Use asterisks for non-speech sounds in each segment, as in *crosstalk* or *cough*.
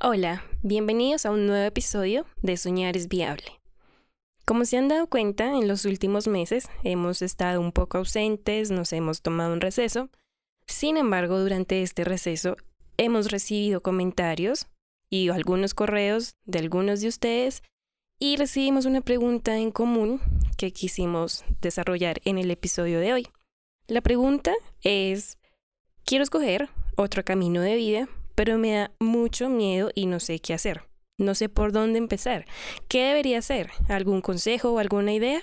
Hola, bienvenidos a un nuevo episodio de Soñar es Viable. Como se han dado cuenta, en los últimos meses hemos estado un poco ausentes, nos hemos tomado un receso. Sin embargo, durante este receso hemos recibido comentarios y algunos correos de algunos de ustedes y recibimos una pregunta en común que quisimos desarrollar en el episodio de hoy. La pregunta es, quiero escoger otro camino de vida, pero me da mucho miedo y no sé qué hacer. No sé por dónde empezar. ¿Qué debería hacer? ¿Algún consejo o alguna idea?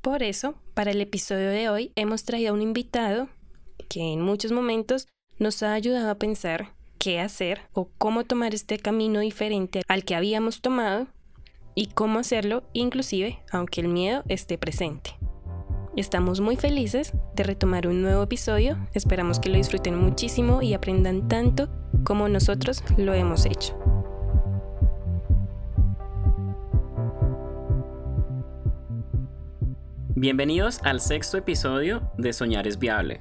Por eso, para el episodio de hoy hemos traído a un invitado que en muchos momentos nos ha ayudado a pensar qué hacer o cómo tomar este camino diferente al que habíamos tomado y cómo hacerlo inclusive aunque el miedo esté presente. Estamos muy felices de retomar un nuevo episodio, esperamos que lo disfruten muchísimo y aprendan tanto como nosotros lo hemos hecho. Bienvenidos al sexto episodio de Soñar es Viable.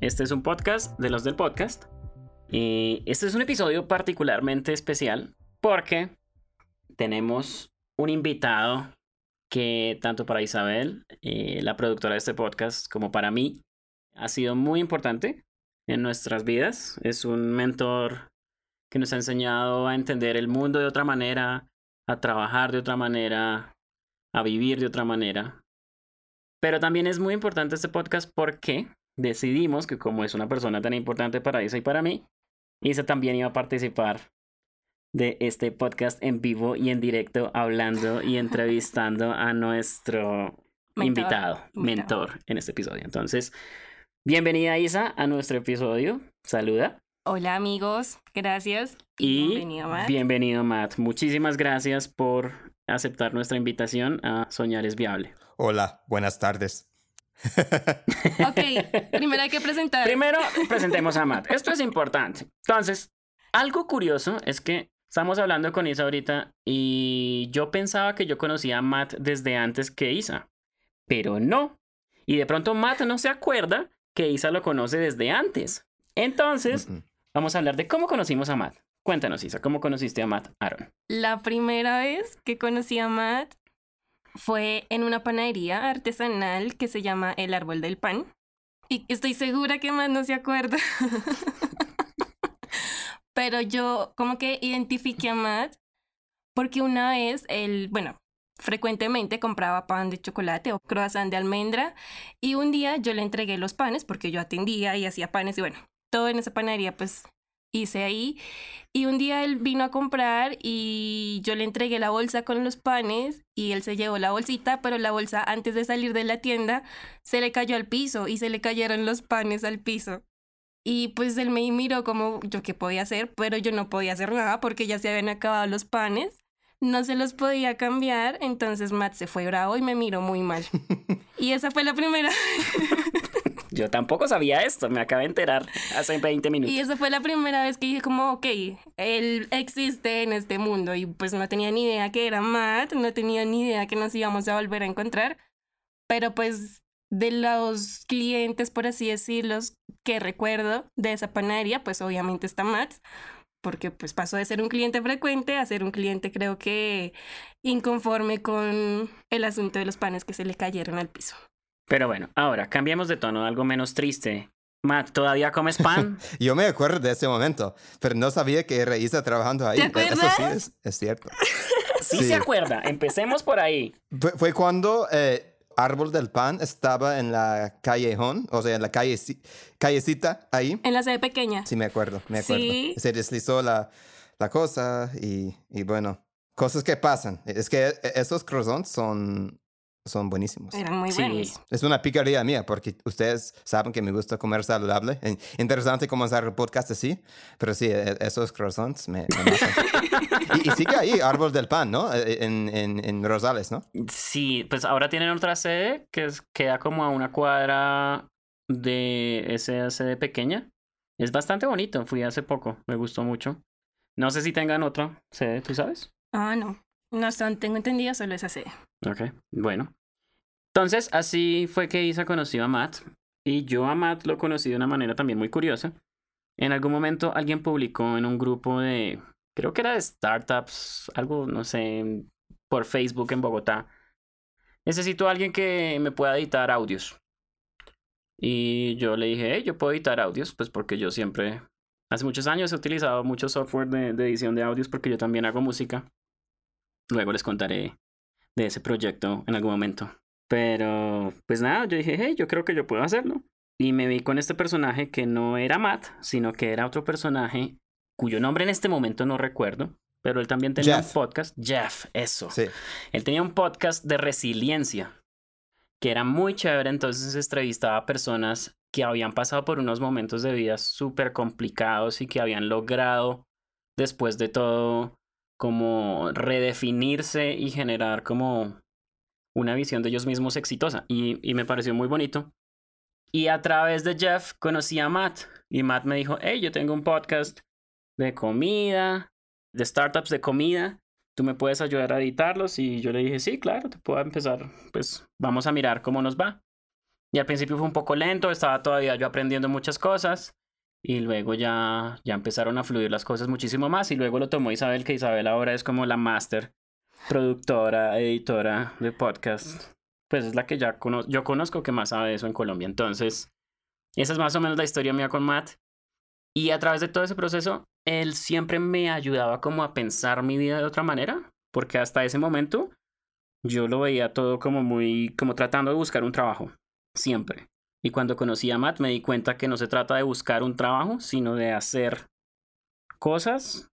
Este es un podcast de los del podcast. Y este es un episodio particularmente especial porque tenemos un invitado que tanto para Isabel, eh, la productora de este podcast, como para mí, ha sido muy importante en nuestras vidas. Es un mentor que nos ha enseñado a entender el mundo de otra manera, a trabajar de otra manera, a vivir de otra manera. Pero también es muy importante este podcast porque decidimos que como es una persona tan importante para Isa y para mí, Isa también iba a participar de este podcast en vivo y en directo hablando y entrevistando a nuestro invitado, mentor en este episodio. Entonces, bienvenida Isa a nuestro episodio. Saluda. Hola amigos, gracias. Y, bienvenido Matt. Bienvenido Matt. Muchísimas gracias por aceptar nuestra invitación a Soñar es Viable. Hola, buenas tardes. *laughs* ok, primero hay que presentar. Primero presentemos a Matt. Esto es importante. Entonces, algo curioso es que Estamos hablando con Isa ahorita y yo pensaba que yo conocía a Matt desde antes que Isa, pero no. Y de pronto Matt no se acuerda que Isa lo conoce desde antes. Entonces, vamos a hablar de cómo conocimos a Matt. Cuéntanos, Isa, ¿cómo conociste a Matt Aaron? La primera vez que conocí a Matt fue en una panadería artesanal que se llama El Árbol del Pan. Y estoy segura que Matt no se acuerda. *laughs* Pero yo como que identifiqué a Matt porque una vez él, bueno, frecuentemente compraba pan de chocolate o croissant de almendra y un día yo le entregué los panes porque yo atendía y hacía panes y bueno, todo en esa panadería pues hice ahí y un día él vino a comprar y yo le entregué la bolsa con los panes y él se llevó la bolsita, pero la bolsa antes de salir de la tienda se le cayó al piso y se le cayeron los panes al piso. Y pues él me miró como yo qué podía hacer, pero yo no podía hacer nada porque ya se habían acabado los panes. No se los podía cambiar, entonces Matt se fue bravo y me miró muy mal. *laughs* y esa fue la primera. yo tampoco sabía esto, me acabé de enterar hace 20 minutos. Y esa fue la primera vez que dije como, ok, él existe en este mundo y pues no tenía ni idea que era Matt, no tenía ni idea que nos íbamos a volver a encontrar, pero pues de los clientes, por así decirlo, que recuerdo de esa panadería, pues obviamente está Matt, porque pues pasó de ser un cliente frecuente a ser un cliente creo que inconforme con el asunto de los panes que se le cayeron al piso. Pero bueno, ahora cambiamos de tono, algo menos triste. Matt, ¿todavía comes pan? *laughs* Yo me acuerdo de ese momento, pero no sabía que era Isa trabajando ahí. ¿Te acuerdas? Eso sí es, cierto. sí, se acuerda, empecemos por ahí. Fue, cuando... Eh, árbol del pan estaba en la callejón, o sea, en la calle, callecita ahí. En la sede pequeña. Sí, me acuerdo, me acuerdo. ¿Sí? Se deslizó la, la cosa y, y, bueno, cosas que pasan. Es que e, esos croissants son son buenísimos. Eran muy buenos. Es una picardía mía porque ustedes saben que me gusta comer saludable. Interesante comenzar el podcast así, pero sí, e, esos croissants me, *laughs* y, y, sigue ahí, Árbol del Pan, ¿no? E, en, en, en, Rosales, ¿no? Sí, pues ahora tienen otra sede que queda como a una cuadra de esa sede pequeña. Es bastante bonito, fui hace poco, me gustó mucho. No sé si tengan otra sede, ¿tú sabes? Ah, no. No tengo entendido, solo esa sede. Ok, bueno. Entonces, así fue que Isa conoció a Matt. Y yo a Matt lo conocí de una manera también muy curiosa. En algún momento alguien publicó en un grupo de, creo que era de startups, algo, no sé, por Facebook en Bogotá. Necesito a alguien que me pueda editar audios. Y yo le dije, hey, yo puedo editar audios, pues porque yo siempre, hace muchos años he utilizado mucho software de, de edición de audios porque yo también hago música. Luego les contaré de ese proyecto en algún momento. Pero, pues nada, yo dije, hey, yo creo que yo puedo hacerlo. Y me vi con este personaje que no era Matt, sino que era otro personaje cuyo nombre en este momento no recuerdo, pero él también tenía un podcast. Jeff, eso. Sí. Él tenía un podcast de resiliencia que era muy chévere, entonces entrevistaba a personas que habían pasado por unos momentos de vida súper complicados y que habían logrado, después de todo, como redefinirse y generar como una visión de ellos mismos exitosa. Y, y me pareció muy bonito. Y a través de Jeff conocí a Matt. Y Matt me dijo, hey, yo tengo un podcast de comida, de startups de comida. ¿Tú me puedes ayudar a editarlos? Y yo le dije, sí, claro, te puedo empezar. Pues vamos a mirar cómo nos va. Y al principio fue un poco lento, estaba todavía yo aprendiendo muchas cosas. Y luego ya, ya empezaron a fluir las cosas muchísimo más. Y luego lo tomó Isabel, que Isabel ahora es como la máster productora, editora de podcast. Pues es la que ya yo conozco que más sabe eso en Colombia. Entonces, esa es más o menos la historia mía con Matt. Y a través de todo ese proceso, él siempre me ayudaba como a pensar mi vida de otra manera. Porque hasta ese momento yo lo veía todo como muy, como tratando de buscar un trabajo. Siempre. Y cuando conocí a Matt me di cuenta que no se trata de buscar un trabajo, sino de hacer cosas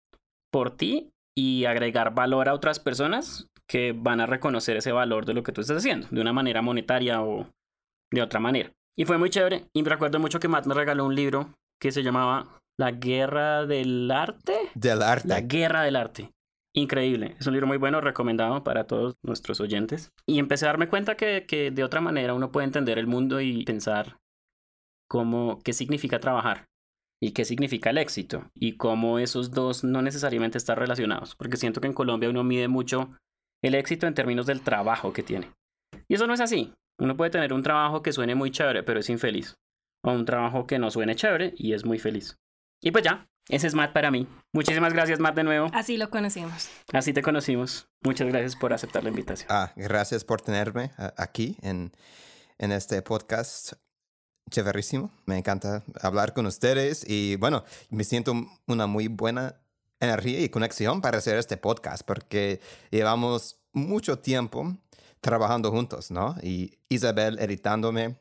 por ti y agregar valor a otras personas que van a reconocer ese valor de lo que tú estás haciendo, de una manera monetaria o de otra manera. Y fue muy chévere. Y me recuerdo mucho que Matt me regaló un libro que se llamaba La Guerra del Arte. Del Arte. La Guerra del Arte. Increíble. Es un libro muy bueno, recomendado para todos nuestros oyentes. Y empecé a darme cuenta que, que de otra manera uno puede entender el mundo y pensar cómo, qué significa trabajar y qué significa el éxito y cómo esos dos no necesariamente están relacionados. Porque siento que en Colombia uno mide mucho el éxito en términos del trabajo que tiene. Y eso no es así. Uno puede tener un trabajo que suene muy chévere, pero es infeliz. O un trabajo que no suene chévere y es muy feliz. Y pues ya, ese es Matt para mí. Muchísimas gracias, Matt, de nuevo. Así lo conocimos. Así te conocimos. Muchas gracias por aceptar la invitación. Ah, gracias por tenerme aquí en, en este podcast. Chéverísimo. Me encanta hablar con ustedes y bueno, me siento una muy buena energía y conexión para hacer este podcast porque llevamos mucho tiempo trabajando juntos, ¿no? Y Isabel editándome,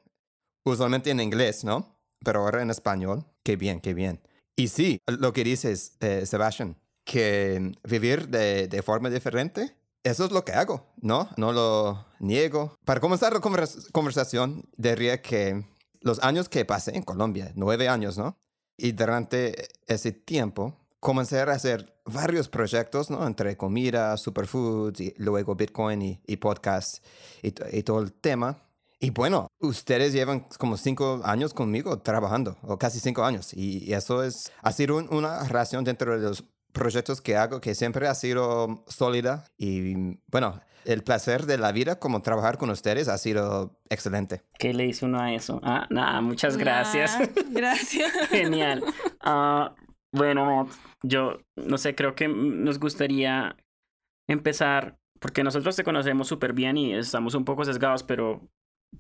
usualmente en inglés, ¿no? Pero ahora en español. Qué bien, qué bien. Y sí, lo que dices, eh, Sebastián, que vivir de, de, forma diferente, eso es lo que hago, ¿no? No lo niego. Para comenzar la conversación, diría que los años que pasé en Colombia, nueve años, ¿no? Y durante ese tiempo, comencé a hacer varios proyectos, ¿no? Entre comida, superfoods, y luego Bitcoin y, y podcast y, todo el tema. Y bueno, ustedes llevan como cinco años conmigo trabajando, o casi cinco años. Y, eso es, ha sido una relación dentro de los proyectos que hago que siempre ha sido sólida. Y bueno, el placer de la vida como trabajar con ustedes ha sido excelente. ¿Qué le hizo uno a eso? Ah, nada, muchas gracias. *laughs* gracias. *laughs* Genial. Uh, bueno, yo no sé, creo que nos gustaría empezar, porque nosotros te conocemos súper bien y estamos un poco sesgados, pero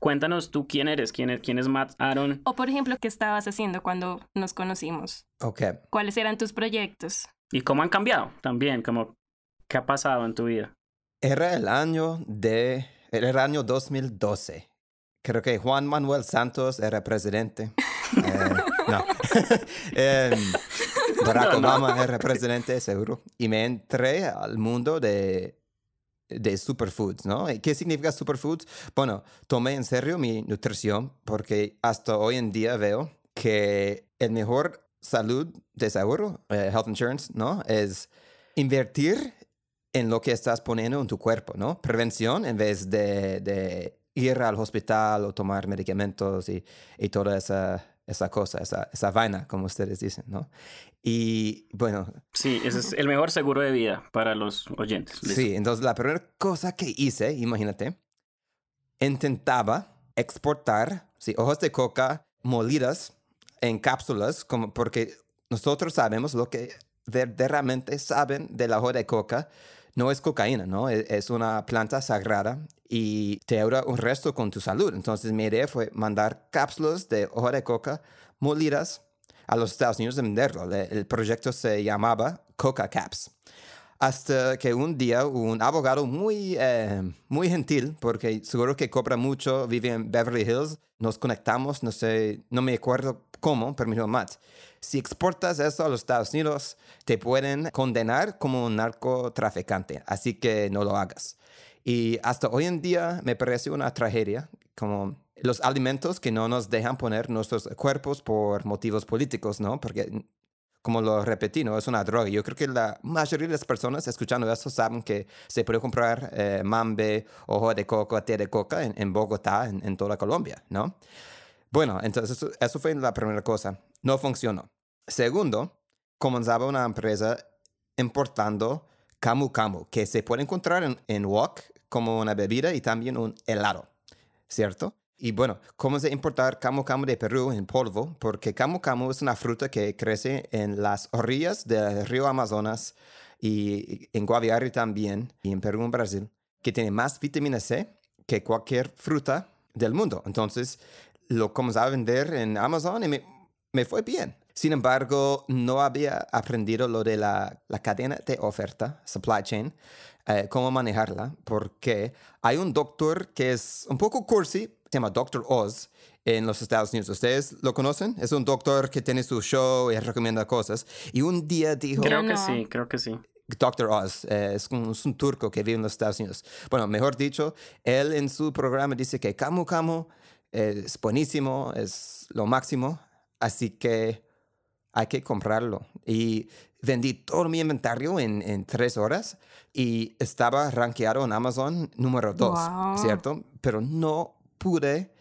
Cuéntanos tú quién eres, quién es, quién es Matt Aaron. O por ejemplo, ¿qué estabas haciendo cuando nos conocimos? Ok. ¿Cuáles eran tus proyectos? Y cómo han cambiado también, como qué ha pasado en tu vida. Era el año de, era el año 2012. Creo que Juan Manuel Santos era presidente. *laughs* eh, no. *laughs* eh, Barack Obama era presidente, seguro. Y me entré al mundo de de superfoods, ¿no? ¿Qué significa superfoods? Bueno, tomé en serio mi nutrición porque hasta hoy en día veo que el mejor salud de seguro, eh, health insurance, ¿no? Es invertir en lo que estás poniendo en tu cuerpo, ¿no? Prevención en vez de, de ir al hospital o tomar medicamentos y, y toda esa esa cosa, esa, esa vaina, como ustedes dicen, ¿no? Y bueno. Sí, ese es el mejor seguro de vida para los oyentes. Sí, entonces la primera cosa que hice, imagínate, intentaba exportar sí, hojas de coca molidas en cápsulas, como porque nosotros sabemos lo que verdaderamente saben de la hoja de coca. No es cocaína, ¿no? E-, Es una planta sagrada y te ayuda un resto con tu salud. Entonces mi idea fue mandar cápsulas de hoja de coca molidas a los Estados Unidos y venderlo. El proyecto se llamaba Coca Caps. Hasta que un día un abogado muy, eh, muy gentil, porque seguro que cobra mucho, vive en Beverly Hills, nos conectamos, no sé, no me acuerdo cómo, dijo, Matt, si exportas eso a los Estados Unidos, te pueden condenar como un narcotraficante, así que no lo hagas. Y hasta hoy en día me parece una tragedia, como los alimentos que no nos dejan poner nuestros cuerpos por motivos políticos, ¿no? Porque como lo repetí, ¿no? Es una droga. Yo creo que la mayoría de las personas escuchando esto saben que se puede comprar eh, mambe, ojo de coco, té de coca en, en Bogotá, en, en toda Colombia, ¿no? Bueno, entonces eso, fue la primera cosa. No funcionó. Segundo, comenzaba una empresa importando Camu Camu, que se puede encontrar en, en Wok como una bebida y también un helado, ¿cierto? Y bueno, ¿cómo se importar camu camu de Perú en polvo? Porque camu camu es una fruta que crece en las orillas del río Amazonas y en Guaviare también, y en Perú, en Brasil, que tiene más vitamina C que cualquier fruta del mundo. Entonces, lo comenzaba a vender en Amazon y me, me fue bien. Sin embargo, no había aprendido lo de la, la cadena de oferta, supply chain, eh, cómo manejarla, porque hay un doctor que es un poco cursi, se llama Dr. Oz en los Estados Unidos. ¿Ustedes lo conocen? Es un doctor que tiene su show y recomienda cosas. Y un día dijo... Creo que no. sí, creo que sí. Dr. Oz, eh, es, un, es un turco que vive en los Estados Unidos. Bueno, mejor dicho, él en su programa dice que Camu Camu es buenísimo, es lo máximo, así que hay que comprarlo. Y vendí todo mi inventario en, en tres horas y estaba rankeado en Amazon número dos, Wow. ¿cierto? Pero no pude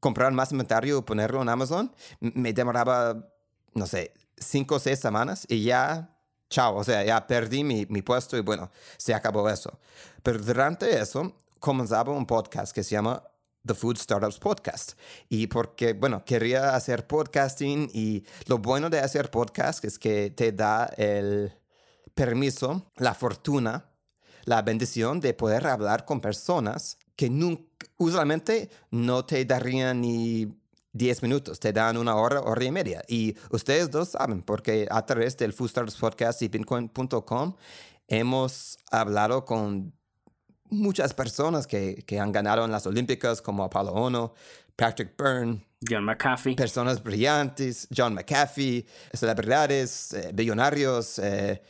comprar más inventario y ponerlo en Amazon. Me demoraba, no sé, cinco o seis semanas y ya, chao, o sea, ya perdí mi, mi puesto y bueno, se acabó eso. Pero durante eso comenzaba un podcast que se llama The Food Startups Podcast. Y porque, bueno, quería hacer podcasting y lo bueno de hacer podcast es que te da el permiso, la fortuna, la bendición de poder hablar con personas que nunca, usualmente no te darían ni 10 minutos, te dan una hora, hora y media. Y ustedes dos saben, porque a través del Food Startups Podcast y Bitcoin.com hemos hablado con muchas personas que, que han ganado en las Olímpicas, como Apollo Ono, Patrick Byrne, John McAfee. personas brillantes, John McAfee, celebridades, eh, billonarios, eh,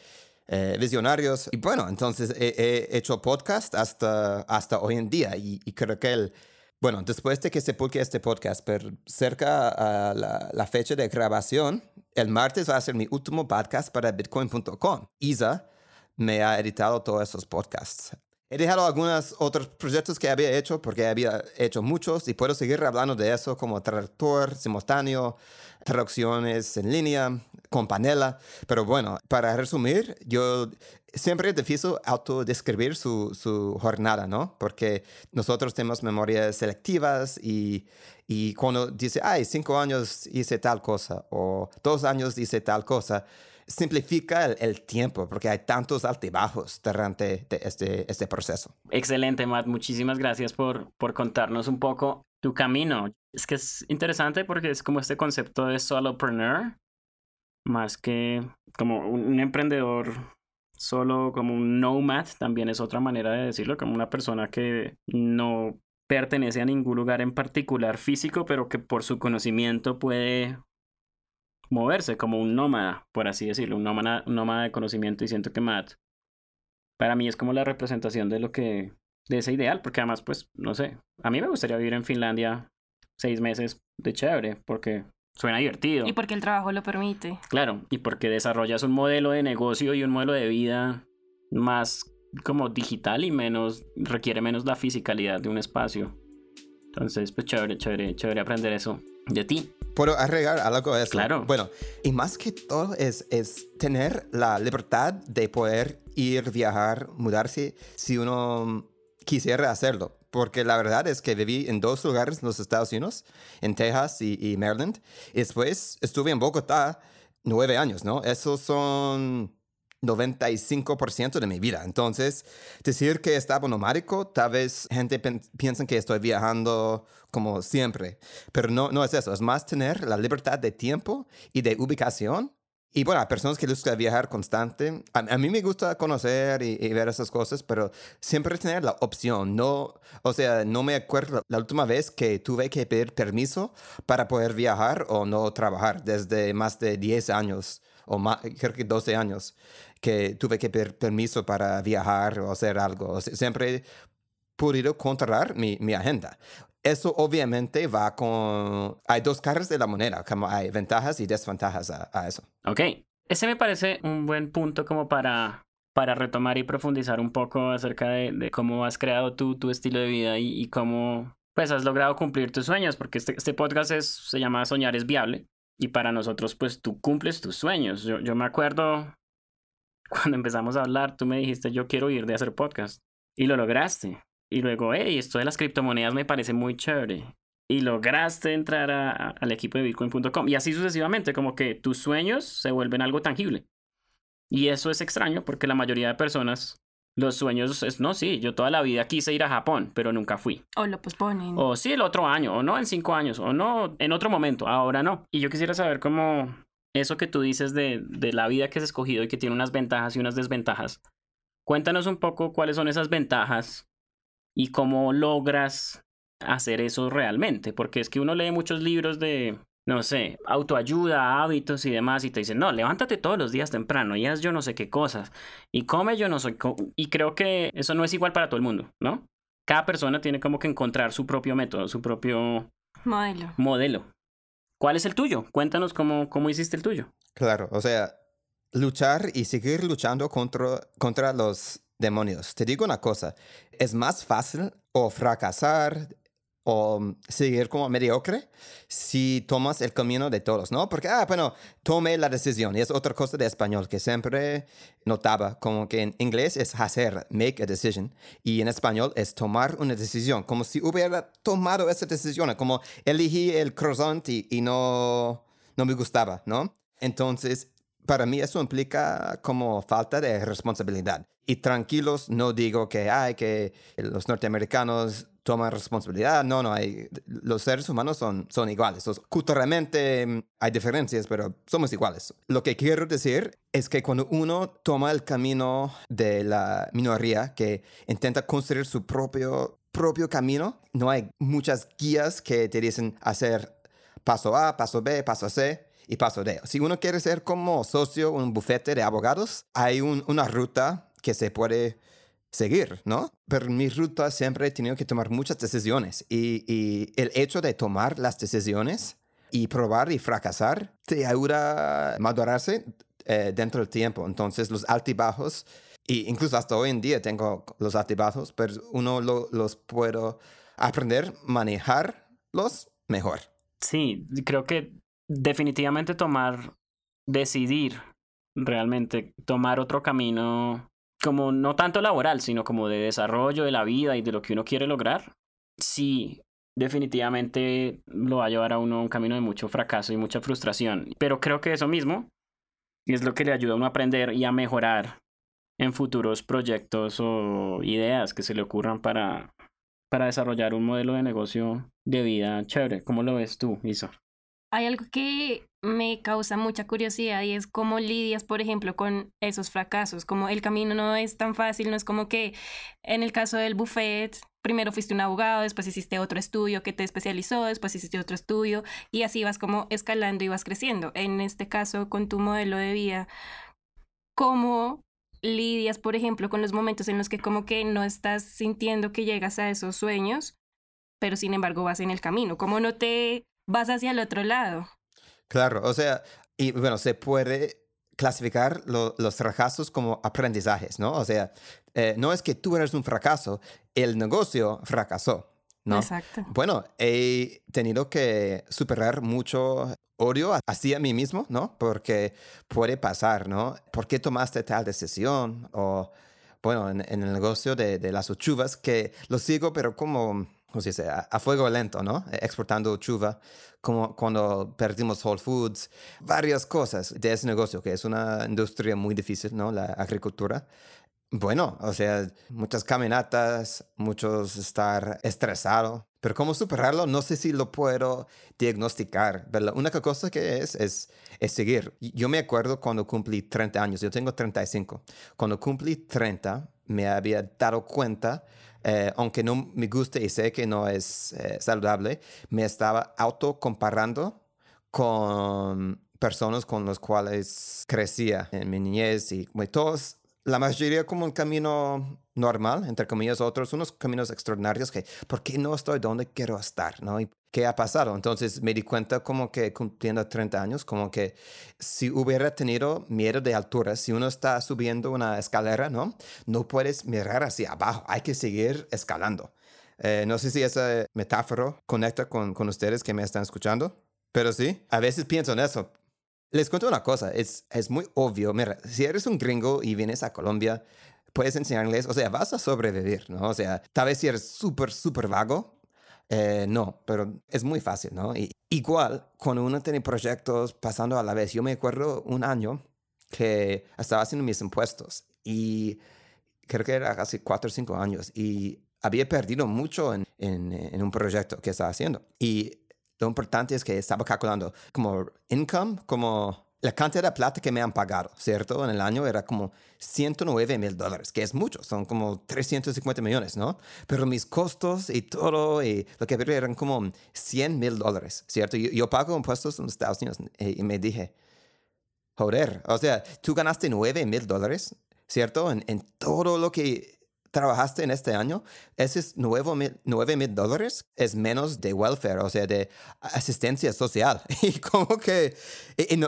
eh, visionarios. Y bueno, entonces he, he hecho podcast hasta, hasta hoy en día y, y creo que el... Bueno, después de que se publique este podcast, pero cerca a la, la fecha de grabación, el martes va a ser mi último podcast para bitcoin.com. Isa me ha editado todos esos podcasts. He dejado algunos otros proyectos que había hecho porque había hecho muchos y puedo seguir hablando de eso como traductor simultáneo, traducciones en línea, con panela. Pero bueno, para resumir, yo siempre es difícil autodescribir su, su jornada, ¿no? Porque nosotros tenemos memorias selectivas y, y cuando dice, ay, cinco años hice tal cosa o dos años hice tal cosa, simplifica el, tiempo porque hay tantos altibajos durante este, este proceso. Excelente, Matt. Muchísimas gracias por, por contarnos un poco tu camino. Es que es interesante porque es como este concepto de solopreneur, más que como un emprendedor solo, como un nomad, también es otra manera de decirlo, como una persona que no pertenece a ningún lugar en particular físico, pero que por su conocimiento puede moverse como un nómada, por así decirlo, un nómada, un nómada de conocimiento y siento que Matt para mí es como la representación de lo que de ese ideal, porque además pues no sé, a mí me gustaría vivir en Finlandia seis meses de chévere, porque suena divertido. Y porque el trabajo lo permite. Claro, y porque desarrollas un modelo de negocio y un modelo de vida más como digital y menos requiere menos la fisicalidad de un espacio. Entonces, pues chévere, chévere, chévere aprender eso de ti. ¿Puedo agregar algo a eso? Claro. Bueno, y más que todo es, es tener la libertad de poder ir, viajar, mudarse si uno quisiera hacerlo. Porque la verdad es que viví en dos lugares en los Estados Unidos, en Texas y, y Maryland. Y después estuve en Bogotá nueve años, ¿no? Esos son 95% de mi vida. Entonces, decir que estaba nomádico, tal vez gente piensa que estoy viajando como siempre, pero no, no es eso, es más tener la libertad de tiempo y de ubicación. Y bueno, hay personas que les gusta viajar constante. A, mí me gusta conocer y, ver esas cosas, pero siempre tener la opción. No, o sea, no me acuerdo la última vez que tuve que pedir permiso para poder viajar o no trabajar desde más de 10 años o más, creo que 12 años que tuve que pedir permiso para viajar o hacer algo. Siempre he podido controlar mi, mi agenda. Eso obviamente va con... Hay dos caras de la moneda, como hay ventajas y desventajas a, eso. Ok, ese me parece un buen punto como para, para retomar y profundizar un poco acerca de, cómo has creado tú tu estilo de vida y, y, cómo pues has logrado cumplir tus sueños, porque este, este podcast es, se llama Soñar es Viable y para nosotros pues tú cumples tus sueños. Yo, yo me acuerdo cuando empezamos a hablar, tú me dijiste, yo quiero ir de hacer podcast. Y lo lograste. Y luego, hey, esto de las criptomonedas me parece muy chévere. Y lograste entrar al equipo de bitcoin.com. Y así sucesivamente, como que tus sueños se vuelven algo tangible. Y eso es extraño porque la mayoría de personas, los sueños es, no, sí, yo toda la vida quise ir a Japón, pero nunca fui. O lo posponen. O sí, el otro año, o no en cinco años, o no en otro momento, ahora no. Y yo quisiera saber cómo, eso que tú dices de, de la vida que has escogido y que tiene unas ventajas y unas desventajas, cuéntanos un poco cuáles son esas ventajas y cómo logras hacer eso realmente, porque es que uno lee muchos libros de, no sé, autoayuda, hábitos y demás, y te dicen, no, levántate todos los días temprano y haz yo no sé qué cosas, y come yo no sé, y creo que eso no es igual para todo el mundo, ¿no? Cada persona tiene como que encontrar su propio método, su propio modelo. modelo. ¿Cuál es el tuyo? Cuéntanos cómo, cómo hiciste el tuyo. Claro, o sea, luchar y seguir luchando contra, contra los demonios. Te digo una cosa, es más fácil o fracasar o mm, seguir como mediocre si tomas el camino de todos, ¿no? Porque, ah, bueno, tome la decisión. Y es otra cosa de español que siempre notaba, como que en inglés es hacer, make a decision, y en español es tomar una decisión, como si hubiera tomado esa decisión, como elegí el croissant y, y no, no me gustaba, ¿no? Entonces, para mí eso implica como falta de responsabilidad. Y tranquilos, no digo que hay que los norteamericanos toman responsabilidad. No, no, hay, los seres humanos son, son iguales. culturalmente mm, hay diferencias, pero somos iguales. Lo que quiero decir es que cuando uno toma el camino de la minoría que intenta construir su propio, propio camino, no hay muchas guías que te dicen hacer paso A, paso B, paso C y paso D. Si uno quiere ser como socio un bufete de abogados, hay una ruta que se puede seguir, ¿no? Pero mi ruta siempre he tenido que tomar muchas decisiones y, el hecho de tomar las decisiones y probar y fracasar te ayuda a madurarse eh, dentro del tiempo. Entonces los altibajos, y incluso hasta hoy en día tengo los altibajos, pero uno los puedo aprender, manejarlos mejor. Sí, creo que definitivamente tomar, decidir realmente tomar otro camino como no tanto laboral, sino como de desarrollo de la vida y de lo que uno quiere lograr, sí, definitivamente lo va a llevar a uno a un camino de mucho fracaso y mucha frustración. Pero creo que eso mismo es lo que le ayuda a uno a aprender y a mejorar en futuros proyectos o ideas que se le ocurran para, para desarrollar un modelo de negocio de vida chévere. ¿Cómo lo ves tú, Isa? Hay algo que me causa mucha curiosidad y es cómo lidias, por ejemplo, con esos fracasos, como el camino no es tan fácil, no es como que en el caso del buffet, primero fuiste un abogado, después hiciste otro estudio que te especializó, después hiciste otro estudio y así vas como escalando y vas creciendo. En este caso, con tu modelo de vida, ¿cómo lidias, por ejemplo, con los momentos en los que como que no estás sintiendo que llegas a esos sueños, pero sin embargo vas en el camino? ¿Cómo no te vas hacia el otro lado. Claro, o sea, y bueno, se puede clasificar los fracasos como aprendizajes, ¿no? O sea, eh, no es que tú eres un fracaso, el negocio fracasó, ¿no? Exacto. Bueno, he tenido que superar mucho odio hacia mí mismo, ¿no? Porque puede pasar, ¿no? ¿Por qué tomaste tal decisión? O, bueno, en, el negocio de, de las uchuvas, que lo sigo, pero como o sea, a, fuego lento, ¿no? Exportando chuva, como cuando perdimos Whole Foods, varias cosas de ese negocio, que es una industria muy difícil, ¿no? La agricultura. Bueno, o sea, muchas caminatas, muchos estar estresado, pero cómo superarlo, no sé si lo puedo diagnosticar. Pero la única cosa que es, es, es seguir. Yo me acuerdo cuando cumplí 30 años, yo tengo 35. Cuando cumplí 30, me había dado cuenta, eh, aunque no me guste y sé que no es eh, saludable, me estaba autocomparando con personas con las cuales crecía en mi niñez y todos la mayoría como un camino normal, entre comillas, otros unos caminos extraordinarios que, ¿por qué no estoy donde quiero estar? ¿no? ¿Y qué ha pasado? Entonces me di cuenta como que cumpliendo 30 años, como que si hubiera tenido miedo de altura, si uno está subiendo una escalera, ¿no? No puedes mirar hacia abajo, hay que seguir escalando. Eh, no sé si esa metáfora conecta con, con ustedes que me están escuchando, pero sí, a veces pienso en eso. Les cuento una cosa, es, es muy obvio. Mira, si eres un gringo y vienes a Colombia, puedes enseñarles, o sea, vas a sobrevivir, ¿no? O sea, tal vez si eres súper, súper vago, eh, no, pero es muy fácil, ¿no? Y, igual, cuando uno tiene proyectos pasando a la vez, yo me acuerdo un año que estaba haciendo mis impuestos y creo que era casi cuatro o cinco años y había perdido mucho en, en, en un proyecto que estaba haciendo. Y lo importante es que estaba calculando como income, como la cantidad de plata que me han pagado, ¿cierto? En el año era como 109 mil dólares, que es mucho, son como 350 millones, ¿no? Pero mis costos y todo, y lo que eran como 100 mil dólares, ¿cierto? Yo, yo, pago impuestos en Estados Unidos y, me dije, joder, o sea, tú ganaste 9 mil dólares, ¿cierto? En, en todo lo que trabajaste en este año, esos 9 mil dólares es menos de welfare, o sea, de asistencia social. *laughs* Y como que,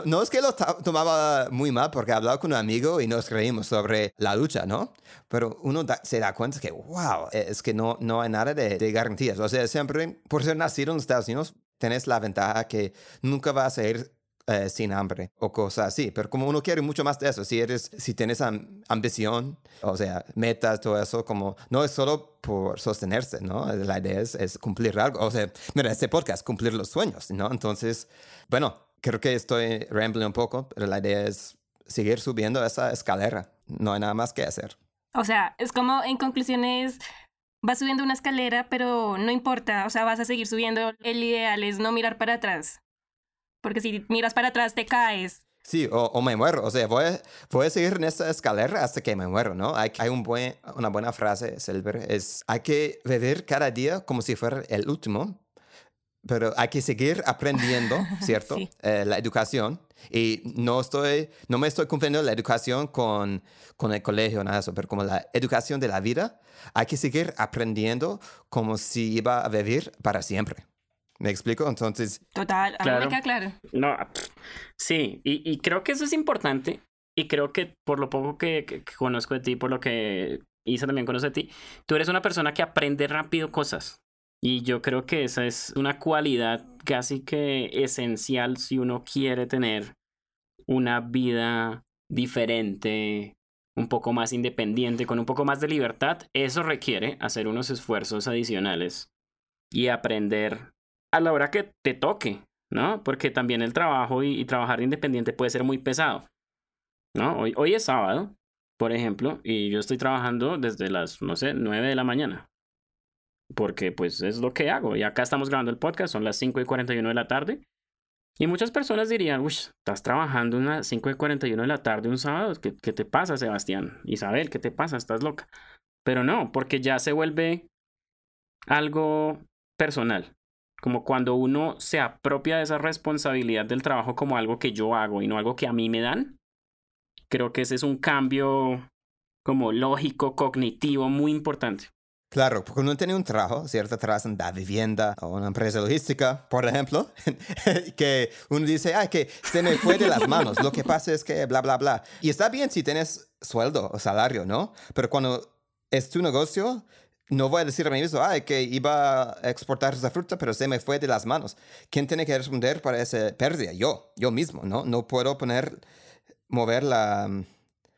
no, es que lo tomaba muy mal porque hablaba con un amigo y nos reímos sobre la lucha, ¿no? Pero uno se da cuenta que, wow, es que no, no hay nada de, de garantías. O sea, siempre, por ser nacido en los Estados Unidos, tenés la ventaja que nunca vas a ir eh, sin hambre o cosas así. Pero como uno quiere mucho más de eso, si eres, si tienes ambición, o sea, metas, todo eso, como no es solo por sostenerse, ¿no? La idea es, es cumplir algo. O sea, mira, este podcast, cumplir los sueños, ¿no? Entonces, bueno, creo que estoy rambling un poco, pero la idea es seguir subiendo esa escalera. No hay nada más que hacer. O sea, es como en conclusiones vas subiendo una escalera, pero no importa, o sea, vas a seguir subiendo. El ideal es no mirar para atrás porque si miras para atrás te caes. Sí, o, me muero. O sea, voy a, voy a seguir en esta escalera hasta que me muero, ¿no? Hay, hay un buen, una buena frase, Silver, es hay que vivir cada día como si fuera el último, pero hay que seguir aprendiendo, *laughs* ¿cierto? Eh, la educación. Y no, estoy, no me estoy cumpliendo la educación con, con el colegio, nada de eso, pero como la educación de la vida, hay que seguir aprendiendo como si iba a vivir para siempre. ¿Me explico? Entonces... Total, a me queda claro. No, sí, y, y, creo que eso es importante. Y creo que por lo poco que, conozco de ti, por lo que Isa también conoce de ti, tú eres una persona que aprende rápido cosas. Y yo creo que esa es una cualidad casi que esencial si uno quiere tener una vida diferente, un poco más independiente, con un poco más de libertad. Eso requiere hacer unos esfuerzos adicionales y aprender a la hora que te toque, ¿no? Porque también el trabajo y, trabajar independiente puede ser muy pesado, ¿no? Hoy, es sábado, por ejemplo, y yo estoy trabajando desde las, no sé, 9 de la mañana. Porque pues es lo que hago. Y acá estamos grabando el podcast, son las 5 y 41 de la tarde. Y muchas personas dirían, uy, estás trabajando unas 5 y 41 de la tarde un sábado. ¿Qué, ¿Qué te pasa, Sebastián? Isabel, ¿qué te pasa? Estás loca. Pero no, porque ya se vuelve algo personal como cuando uno se apropia de esa responsabilidad del trabajo como algo que yo hago y no algo que a mí me dan, creo que ese es un cambio como lógico, cognitivo, muy importante. Claro, porque uno tiene un trabajo, ¿cierto? Trabajas en la vivienda o una empresa logística, por ejemplo, *laughs* que uno dice, ay, que se me fue de las manos, lo que pasa es que bla, bla, bla. Y está bien si tienes sueldo o salario, ¿no? Pero cuando es tu negocio, no voy a decir a mí mismo, ah, que iba a exportar esa fruta, pero se me fue de las manos. ¿Quién tiene que responder para esa pérdida? Yo, yo mismo, ¿no? No puedo poner, mover la,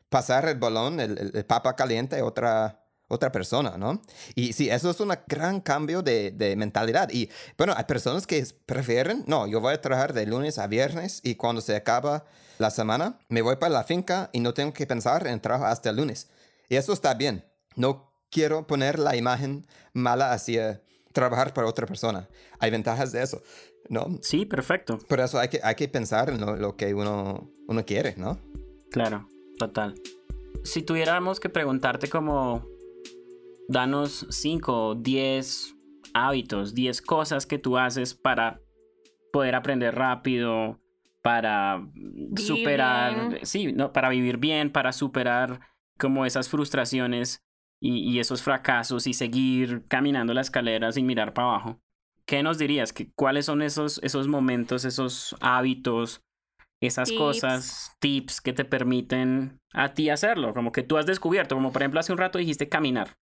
pasar el balón, el, papa caliente a otra, otra persona, ¿no? Y sí, eso es un gran cambio de, de, mentalidad. Y bueno, hay personas que prefieren, no, yo voy a trabajar de lunes a viernes y cuando se acaba la semana, me voy para la finca y no tengo que pensar en trabajo hasta el lunes. Y eso está bien. No quiero poner la imagen mala hacia trabajar para otra persona. Hay ventajas de eso, ¿no? Sí, perfecto. Por eso hay que, hay que pensar en lo, lo que uno, uno quiere, ¿no? Claro, total. Si tuviéramos que preguntarte como, danos 5, 10 hábitos, 10 cosas que tú haces para poder aprender rápido, para superar, sí, no, para vivir bien, para superar como esas frustraciones y, esos fracasos y seguir caminando la escalera sin mirar para abajo. ¿Qué nos dirías? ¿Cuáles son esos, esos momentos, esos hábitos, esas cosas, tips que te permiten a ti hacerlo? Como que tú has descubierto, como por ejemplo hace un rato dijiste caminar.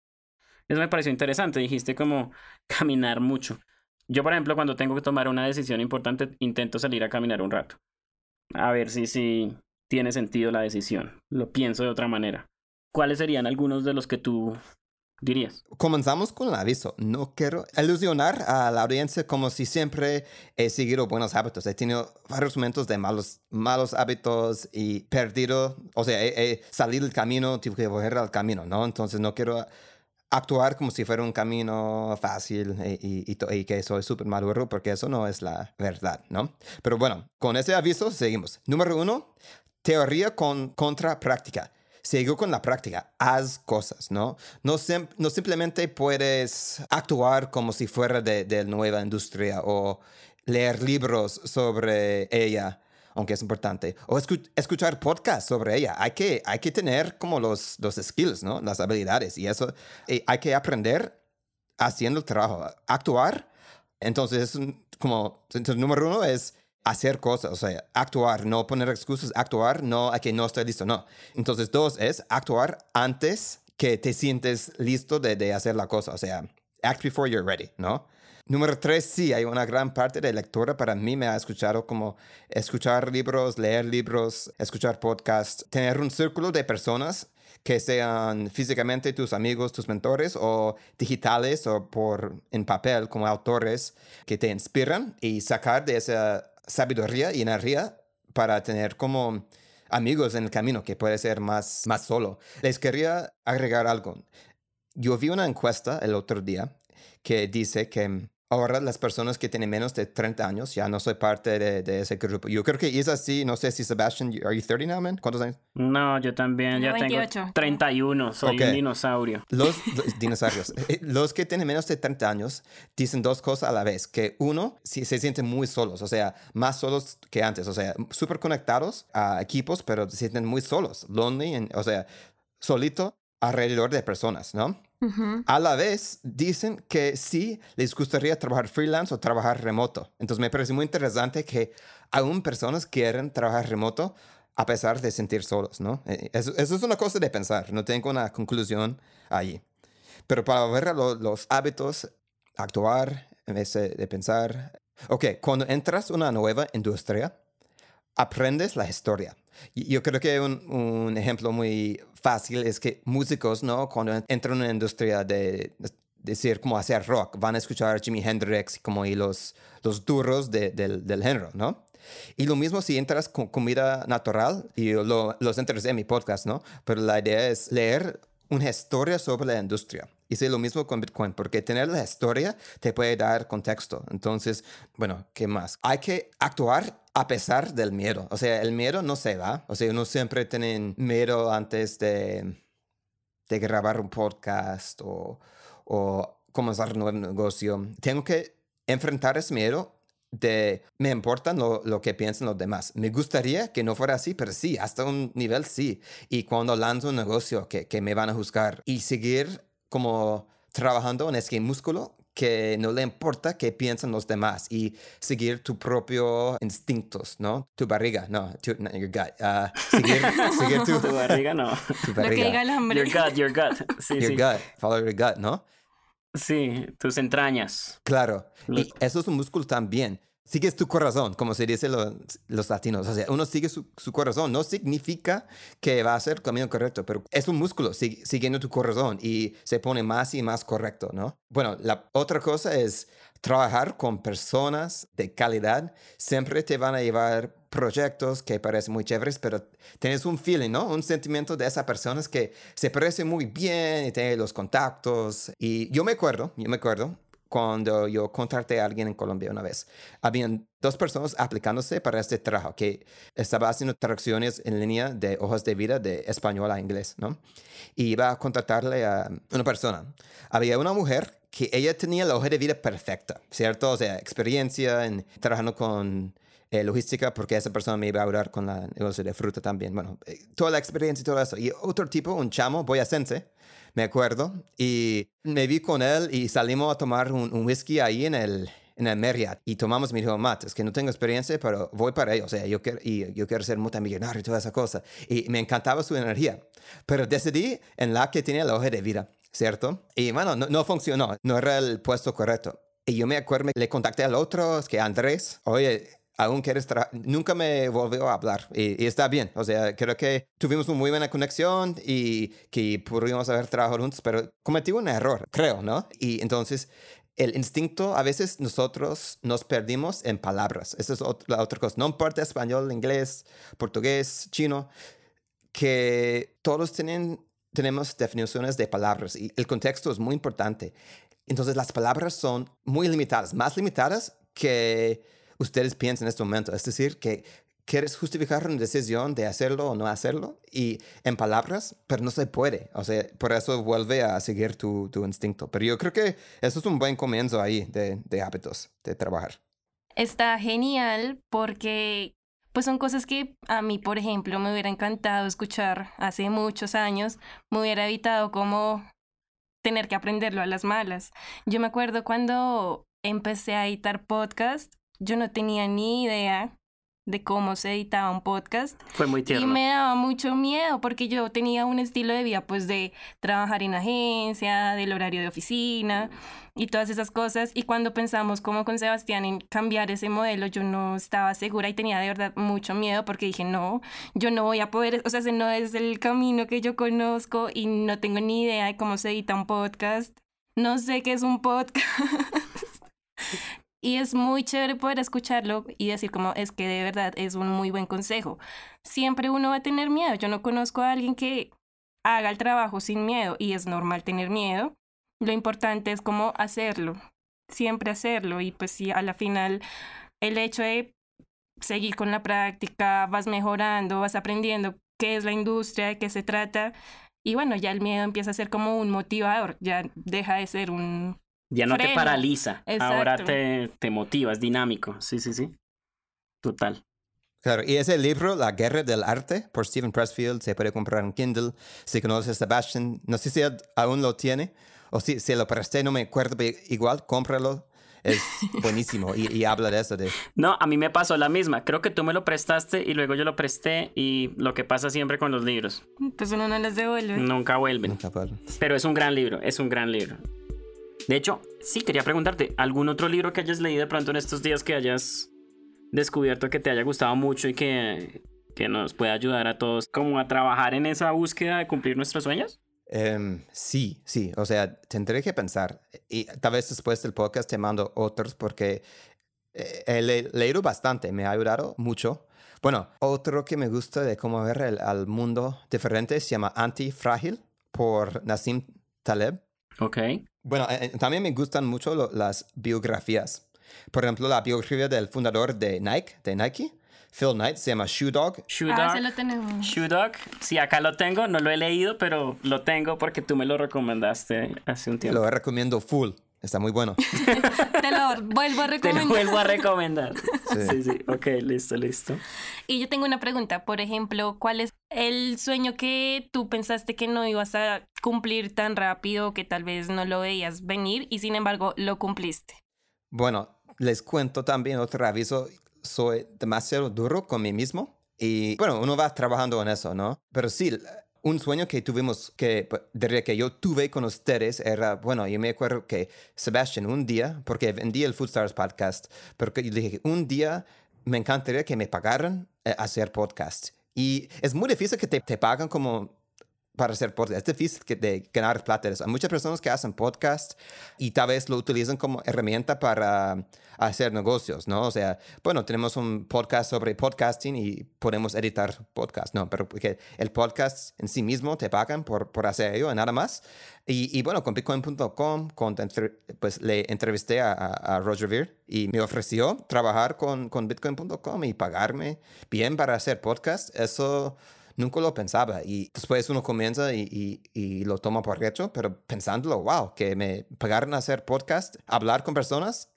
Eso me pareció interesante, dijiste como *laughs* caminar mucho. Yo, por ejemplo, cuando tengo que tomar una decisión importante, intento salir a caminar un rato. A ver si, si tiene sentido la decisión. Lo pienso de otra manera. ¿Cuáles serían algunos de los que tú dirías? Comenzamos con el aviso. No quiero ilusionar a la audiencia como si siempre he seguido buenos hábitos. He tenido varios momentos de malos, malos hábitos y perdido, o sea, he, salido del camino, tipo que volver al camino, ¿no? Entonces no quiero actuar como si fuera un camino fácil y, y, que soy súper maduro, porque eso no es la verdad, ¿no? Pero bueno, con ese aviso seguimos. Número uno, teoría con contra práctica sigue con la práctica, haz cosas, ¿no? No, no simplemente puedes actuar como si fuera de, de nueva industria o leer libros sobre ella, aunque es importante, o escuchar podcasts sobre ella. Hay que, hay que tener como los, los skills, ¿no? Las habilidades y eso hay que aprender haciendo el trabajo, actuar. Entonces, como, entonces, número uno es hacer cosas, o sea, actuar, no poner excusas, actuar, no a que no estoy listo, no. Entonces, dos es actuar antes que te sientes listo de, de hacer la cosa, o sea, act before you're ready, ¿no? Número tres, sí, hay una gran parte de lectura para mí me ha escuchado como escuchar libros, leer libros, escuchar podcasts, tener un círculo de personas que sean físicamente tus amigos, tus mentores o digitales o por en papel como autores que te inspiran y sacar de esa sabiduría y energía para tener como amigos en el camino, que puede ser más, más solo. Les quería agregar algo. Yo vi una encuesta el otro día que dice que Ahora las personas que tienen menos de 30 años ya no soy parte de, de, ese grupo. Yo creo que es así, no sé si Sebastian, are you 30 now, man? ¿Cuántos años? No, yo también, ya tengo 31, soy un dinosaurio. Los, dinosaurios. *laughs* Eh, los que tienen menos de 30 años dicen dos cosas a la vez, que uno, si se sienten muy solos, o sea, más solos que antes, o sea, súper conectados a equipos, pero se sienten muy solos, lonely, o sea, solito alrededor de personas, ¿no? A la vez, dicen que sí les gustaría trabajar freelance o trabajar remoto. Entonces me parece muy interesante que aún personas quieren trabajar remoto a pesar de sentir solos, ¿no? Eh, eso, es una cosa de pensar, no tengo una conclusión ahí. Pero para ver los hábitos, actuar en vez de pensar. Ok, cuando entras en una nueva industria, aprendes la historia. Yo creo que un, ejemplo muy fácil es que músicos, ¿no? Cuando entran en una industria de, decir como hacer rock, van a escuchar Jimi Hendrix como y los, los duros del, del género, ¿no? Y lo mismo si entras con comida natural, y lo, los interesé en mi podcast, ¿no? Pero la idea es leer una historia sobre la industria. Es lo mismo con Bitcoin, porque tener la historia te puede dar contexto. Entonces, bueno, ¿qué más? Hay que actuar a pesar del miedo. O sea, el miedo no se va. O sea, uno siempre tiene miedo antes de, de grabar un podcast o, o comenzar un nuevo negocio. Tengo que enfrentar ese miedo de me importa lo, lo, que piensan los demás. Me gustaría que no fuera así, pero sí, hasta un nivel sí. Y cuando lanzo un negocio que, que me van a juzgar y seguir como trabajando en ese músculo que no le importa qué piensan los demás y seguir tu propio instintos, ¿no? Tu barriga, no, tu, your gut. Uh, seguir, *laughs* seguir tu... tu... barriga, no. Tu barriga. Lo que diga el hambre. Your gut, your gut. Sí, your sí. gut, follow your gut, ¿no? Sí, tus entrañas. Claro, y eso es un músculo también. sigues tu corazón, como se dice los latinos. O sea, uno sigue su, corazón. No significa que va a ser camino correcto, pero es un músculo siguiendo tu corazón y se pone más y más correcto, ¿no? Bueno, la otra cosa es trabajar con personas de calidad. Siempre te van a llevar proyectos que parecen muy chéveres, pero tienes un feeling, ¿no? Un sentimiento de esas personas que se parecen muy bien y tienen los contactos. Y yo me acuerdo, yo me acuerdo, cuando yo contraté a alguien en Colombia una vez. Habían dos personas aplicándose para este trabajo, que estaba haciendo traducciones en línea de hojas de vida de español a inglés, ¿no? Y iba a contratarle a una persona. Había una mujer que ella tenía la hoja de vida perfecta, ¿cierto? O sea, experiencia en trabajando con eh, logística, porque esa persona me iba a ayudar con la negocio de fruta también. Bueno, eh, toda la experiencia y todo eso. Y otro tipo, un chamo boyacense, me acuerdo, y me vi con él y salimos a tomar un, whisky ahí en el, en el Marriott y tomamos, me dijo, Matt, es que no tengo experiencia, pero voy para ello, o sea, yo quiero, y yo quiero ser multimillonario y toda esa cosa. Y me encantaba su energía, pero decidí en la que tenía la hoja de vida, ¿cierto? Y bueno, no, no funcionó, no era el puesto correcto. Y yo me acuerdo, le contacté al otro, que Andrés, oye, aún quieres nunca me volvió a hablar y, está bien, o sea, creo que tuvimos una muy buena conexión y que pudimos haber trabajado juntos, pero cometí un error, creo, ¿no? Y entonces el instinto, a veces nosotros nos perdimos en palabras, esa es la otra cosa, no importa español, inglés, portugués, chino, que todos tienen, tenemos definiciones de palabras y el contexto es muy importante. Entonces las palabras son muy limitadas, más limitadas que ustedes piensan en este momento. Es decir, que quieres justificar una decisión de hacerlo o no hacerlo y en palabras, pero no se puede. O sea, por eso vuelve a seguir tu, tu instinto. Pero yo creo que eso es un buen comienzo ahí de, de hábitos, de trabajar. Está genial porque pues son cosas que a mí, por ejemplo, me hubiera encantado escuchar hace muchos años, me hubiera evitado como tener que aprenderlo a las malas. Yo me acuerdo cuando empecé a editar podcast, yo no tenía ni idea de cómo se editaba un podcast. Fue muy tierno. Y me daba mucho miedo porque yo tenía un estilo de vida pues de trabajar en agencia, del horario de oficina y todas esas cosas. Y cuando pensamos como con Sebastián en cambiar ese modelo, yo no estaba segura y tenía de verdad mucho miedo porque dije, no, yo no voy a poder, o sea, ese no es el camino que yo conozco y no tengo ni idea de cómo se edita un podcast. No sé qué es un podcast. *laughs* Y es muy chévere poder escucharlo y decir como es que de verdad es un muy buen consejo. Siempre uno va a tener miedo. Yo no conozco a alguien que haga el trabajo sin miedo y es normal tener miedo. Lo importante es como hacerlo, siempre hacerlo y pues si a la final el hecho de seguir con la práctica, vas mejorando, vas aprendiendo qué es la industria, de qué se trata y bueno, ya el miedo empieza a ser como un motivador, ya deja de ser un ya no te paraliza, ahora te, te motiva, es dinámico. Sí, sí, sí. Total. Claro, y ese libro, La Guerra del Arte, por Stephen Pressfield, se puede comprar en Kindle. Si conoces a Sebastian, no sé si aún lo tiene, o si, si lo presté, no me acuerdo, pero igual, cómpralo. Es *laughs* buenísimo y, y, habla de eso. De... No, a mí me pasó la misma. Creo que tú me lo prestaste y luego yo lo presté y lo que pasa siempre con los libros. Pues uno no les devuelve. Nunca vuelven. Nunca vuelven. Pero es un gran libro, es un gran libro. De hecho, sí, quería preguntarte, ¿algún otro libro que hayas leído de pronto en estos días que hayas descubierto que te haya gustado mucho y que, que nos pueda ayudar a todos como a trabajar en esa búsqueda de cumplir nuestros sueños? Em, sí, sí, o sea, tendré que pensar y tal vez después del podcast te mando otros porque eh, he leído bastante, me ha ayudado mucho. Bueno, otro que me gusta de cómo ver el, al mundo diferente se llama Antifrágil por Nassim Taleb. Ok. Bueno, eh, eh, también me gustan mucho las biografías. Por ejemplo, la biografía del fundador de Nike, de Nike, Phil Knight, se llama Shoe Dog. Shoe ah, Dog. lo tenemos. Shoe Dog. Sí, acá lo tengo, no lo he leído, pero lo tengo porque tú me lo recomendaste hace un tiempo. Lo recomiendo full. Está muy bueno. *laughs* Te lo vuelvo a recomendar. Te lo vuelvo a recomendar. Sí. sí, Ok, listo, listo. Y yo tengo una pregunta. Por ejemplo, ¿cuál es el sueño que tú pensaste que no ibas a cumplir tan rápido, que tal vez no lo veías venir y sin embargo lo cumpliste? Bueno, les cuento también otro aviso. Soy demasiado duro con mí mismo y bueno, uno va trabajando en eso, ¿no? Pero sí, un sueño que tuvimos, que pues, diría que yo tuve con ustedes, era, bueno, yo me acuerdo que Sebastián un día, porque vendí el Food Stars podcast, porque yo dije, un día me encantaría que me pagaran eh, hacer podcast. Y es muy difícil que te, te pagan como para hacer podcast. Es difícil que de ganar plata. Hay muchas personas que hacen podcast y tal vez lo utilizan como herramienta para hacer negocios, ¿no? O sea, bueno, tenemos un podcast sobre podcasting y podemos editar podcast, ¿no? Pero porque el podcast en sí mismo te pagan por, por hacer ello, nada más. Y, y bueno, con bitcoin.com, pues le entrevisté a, a, Roger Ver y me ofreció trabajar con, con bitcoin.com y pagarme bien para hacer podcast. Eso nunca lo pensaba y después uno comienza y, y, lo toma por hecho, pero pensándolo, wow, que me pagaron a hacer podcast, hablar con personas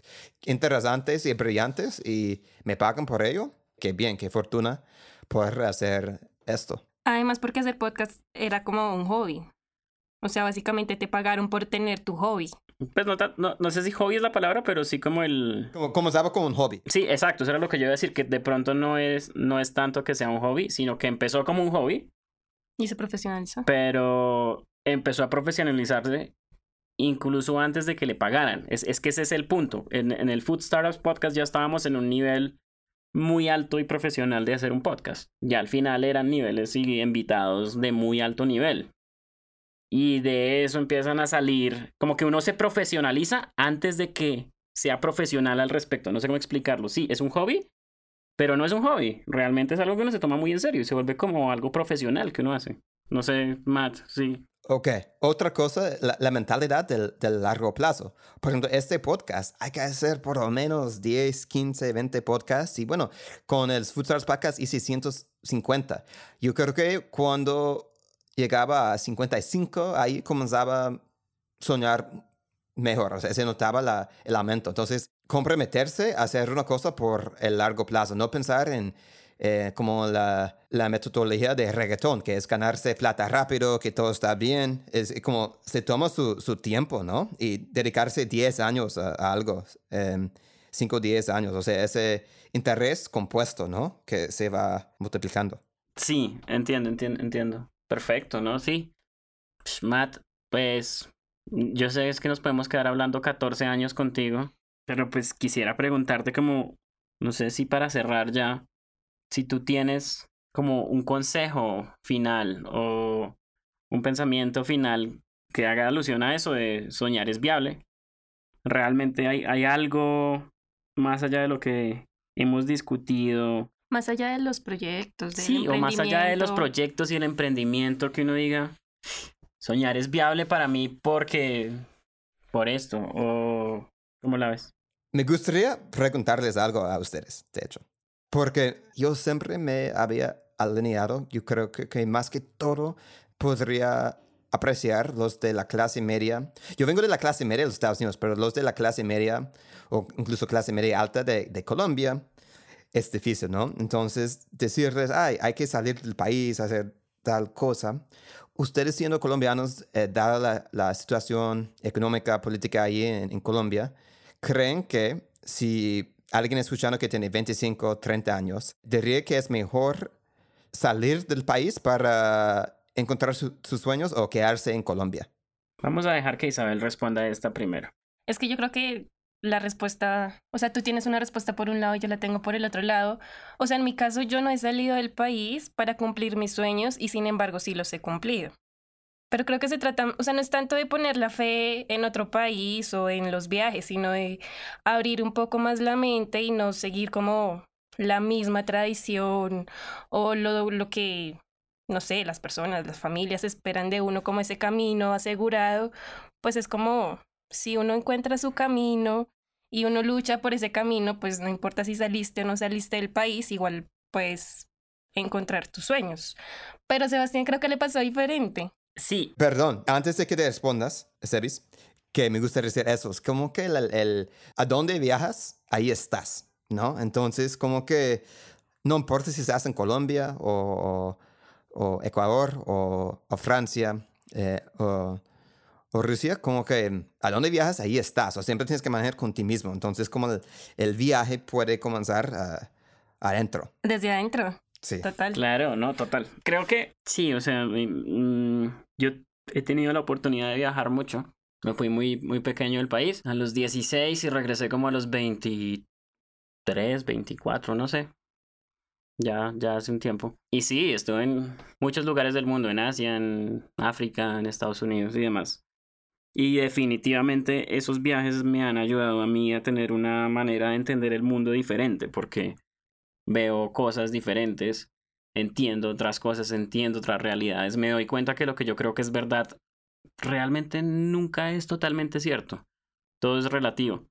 interesantes y brillantes y me pagan por ello, qué bien, qué fortuna poder hacer esto. Además, porque hacer podcast era como un hobby. O sea, básicamente te pagaron por tener tu hobby. Pues no, no, no, sé si hobby es la palabra, pero sí como el... Como, como estaba como un hobby. Sí, exacto, eso era lo que yo iba a decir, que de pronto no es, no es tanto que sea un hobby, sino que empezó como un hobby. Y se profesionalizó. Pero empezó a profesionalizarse incluso antes de que le pagaran. Es, es que ese es el punto. En, en el Food Startups Podcast ya estábamos en un nivel muy alto y profesional de hacer un podcast. Ya al final eran niveles y invitados de muy alto nivel y de eso empiezan a salir, como que uno se profesionaliza antes de que sea profesional al respecto. No sé cómo explicarlo. Sí, es un hobby, pero no es un hobby. Realmente es algo que uno se toma muy en serio y se vuelve como algo profesional que uno hace. No sé, Matt, sí. Ok, otra cosa, la, mentalidad del, largo plazo. Por ejemplo, este podcast, hay que hacer por lo menos 10, 15, 20 podcasts. Y bueno, con el Stars Podcast hice 150. Yo creo que cuando llegaba a 55, ahí comenzaba a soñar mejor, o sea, se notaba la, el aumento. Entonces, comprometerse a hacer una cosa por el largo plazo, no pensar en eh, como la, la, metodología de reggaetón, que es ganarse plata rápido, que todo está bien, es como se toma su, su tiempo, ¿no? Y dedicarse 10 años a, algo, 5 o 10 años, o sea, ese interés compuesto, ¿no? Que se va multiplicando. Sí, entiendo, entiendo, entiendo. Perfecto, ¿no? Sí. Matt, pues yo sé es que nos podemos quedar hablando 14 años contigo, pero pues quisiera preguntarte como, no sé si para cerrar ya, si tú tienes como un consejo final o un pensamiento final que haga alusión a eso de soñar es viable. Realmente hay, hay algo más allá de lo que hemos discutido más allá de los proyectos. sí, o más allá de los proyectos y el emprendimiento que uno diga, soñar es viable para mí porque, por esto, o ¿cómo la ves? Me gustaría preguntarles algo a ustedes, de hecho, porque yo siempre me había alineado, yo creo que, que más que todo podría apreciar los de la clase media. Yo vengo de la clase media de los Estados Unidos, pero los de la clase media o incluso clase media alta de, de Colombia es difícil, ¿no? Entonces, decirles, ay, hay que salir del país, hacer tal cosa. Ustedes siendo colombianos, eh, dada la, situación económica, política ahí en, Colombia, ¿creen que si alguien escuchando que tiene 25, 30 años, diría que es mejor salir del país para encontrar sus sueños o quedarse en Colombia? Vamos a dejar que Isabel responda a esta primero. Es que yo creo que la respuesta, o sea, tú tienes una respuesta por un lado y yo la tengo por el otro lado. O sea, en mi caso yo no he salido del país para cumplir mis sueños y sin embargo sí los he cumplido. Pero creo que se trata, o sea, no es tanto de poner la fe en otro país o en los viajes, sino de abrir un poco más la mente y no seguir como la misma tradición o lo, lo que, no sé, las personas, las familias esperan de uno como ese camino asegurado, pues es como si uno encuentra su camino y uno lucha por ese camino, pues no importa si saliste o no saliste del país, igual puedes encontrar tus sueños. Pero Sebastián creo que le pasó diferente. Sí. Perdón, antes de que te respondas, Sebis, que me gusta decir eso, es como que el, a dónde viajas, ahí estás, ¿no? Entonces, como que no importa si estás en Colombia o, o, Ecuador o, o Francia eh, o o Rusia, como que a dónde viajas, ahí estás. O siempre tienes que manejar con ti mismo. Entonces, como el, viaje puede comenzar ah, adentro. Desde adentro. Sí. Total. Claro, no, total. Creo que sí, o sea, mm, yo he tenido la oportunidad de viajar mucho. Me fui muy, muy pequeño del país, a los 16 y regresé como a los 23, 24, no sé. Ya, ya hace un tiempo. Y sí, estuve en muchos lugares del mundo, en Asia, en África, en Estados Unidos y demás. Y definitivamente esos viajes me han ayudado a mí a tener una manera de entender el mundo diferente, porque veo cosas diferentes, entiendo otras cosas, entiendo otras realidades, me doy cuenta que lo que yo creo que es verdad realmente nunca es totalmente cierto. Todo es relativo.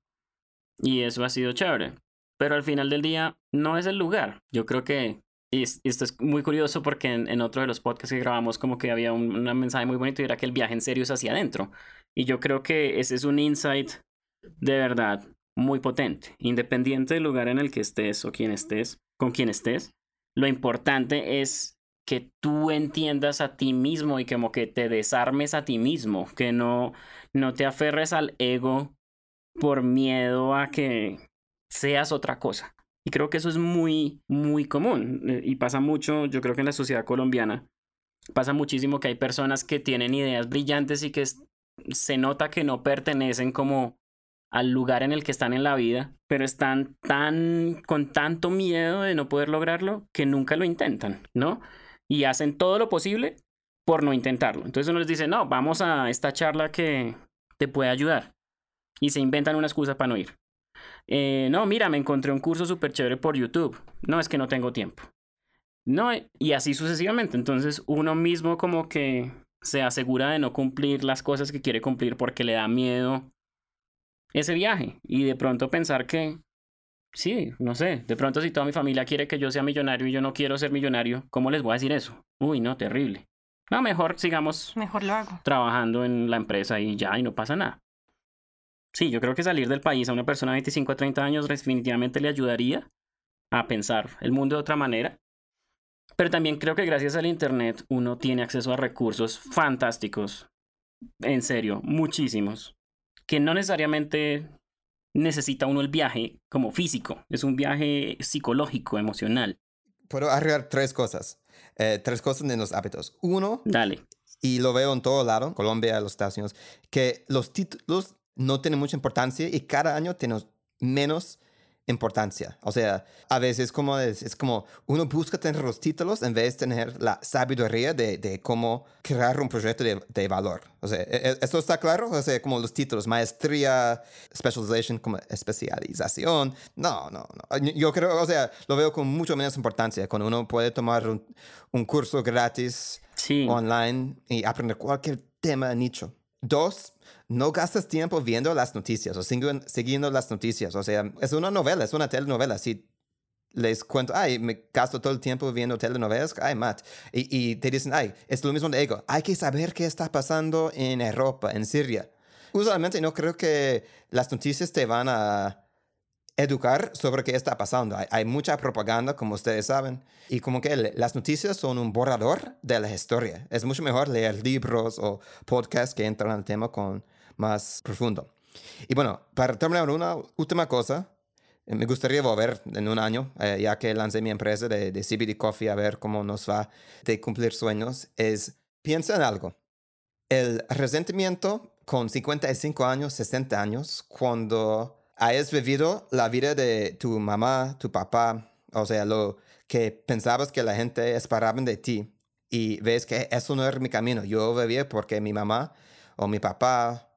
Y eso ha sido chévere. Pero al final del día no es el lugar. Yo creo que y esto es muy curioso porque en, otro de los podcasts que grabamos como que había un, mensaje muy bonito y era que el viaje en serio es hacia adentro. Y yo creo que ese es un insight de verdad muy potente. Independiente del lugar en el que estés o quien estés, con quien estés, lo importante es que tú entiendas a ti mismo y como que te desarmes a ti mismo, que no, no te aferres al ego por miedo a que seas otra cosa. Y creo que eso es muy, muy común eh, y pasa mucho, yo creo que en la sociedad colombiana pasa muchísimo que hay personas que tienen ideas brillantes y que se nota que no pertenecen como al lugar en el que están en la vida, pero están tan con tanto miedo de no poder lograrlo que nunca lo intentan, ¿no? Y hacen todo lo posible por no intentarlo. Entonces uno les dice, no, vamos a esta charla que te puede ayudar. Y se inventan una excusa para no ir. Eh, no, mira, me encontré un curso súper chévere por YouTube. No, es que no tengo tiempo. No, y así sucesivamente. Entonces uno mismo como que se asegura de no cumplir las cosas que quiere cumplir porque le da miedo ese viaje. Y de pronto pensar que, sí, no sé, de pronto si toda mi familia quiere que yo sea millonario y yo no quiero ser millonario, ¿cómo les voy a decir eso? Uy, no, terrible. No, mejor sigamos mejor lo hago. trabajando en la empresa y ya, y no pasa nada. Sí, yo creo que salir del país a una persona de 25 a 30 años definitivamente le ayudaría a pensar el mundo de otra manera. Pero también creo que gracias al Internet uno tiene acceso a recursos fantásticos. En serio, muchísimos. Que no necesariamente necesita uno el viaje como físico. Es un viaje psicológico, emocional. Puedo agregar tres cosas. Eh, tres cosas en los hábitos. Uno. Dale. Y lo veo en todo lado, Colombia, los Estados Unidos, que los títulos no tiene mucha importancia y cada año tiene menos importancia. O sea, a veces como es, es, como uno busca tener los títulos en vez de tener la sabiduría de, de cómo crear un proyecto de, de, valor. O sea, ¿e, e, ¿esto está claro? O sea, como los títulos, maestría, specialization, como especialización. No, no, no. Yo creo, o sea, lo veo con mucho menos importancia cuando uno puede tomar un, un curso gratis online y aprender cualquier tema nicho. Dos, no gastas tiempo viendo las noticias o siguiendo las noticias. O sea, es una novela, es una telenovela. Si les cuento, ay, me gasto todo el tiempo viendo telenovelas, ay, Matt. Y, te dicen, ay, es lo mismo de ego. Hay que saber qué está pasando en Europa, en Siria. Usualmente no creo que las noticias te van a educar sobre qué está pasando. Hay, mucha propaganda, como ustedes saben, y como que las noticias son un borrador de la historia. Es mucho mejor leer libros o podcasts que entran al tema con más profundo. Y bueno, para terminar, una última cosa. Eh, me gustaría volver en un año, eh, ya que lancé mi empresa de, de CBD Coffee, a ver cómo nos va de cumplir sueños. Es, piensa en algo. El resentimiento con 55 años, 60 años, cuando hayas vivido la vida de tu mamá, tu papá, o sea, lo que pensabas que la gente esperaba de ti y ves que eso no era mi camino. Yo vivía porque mi mamá o mi papá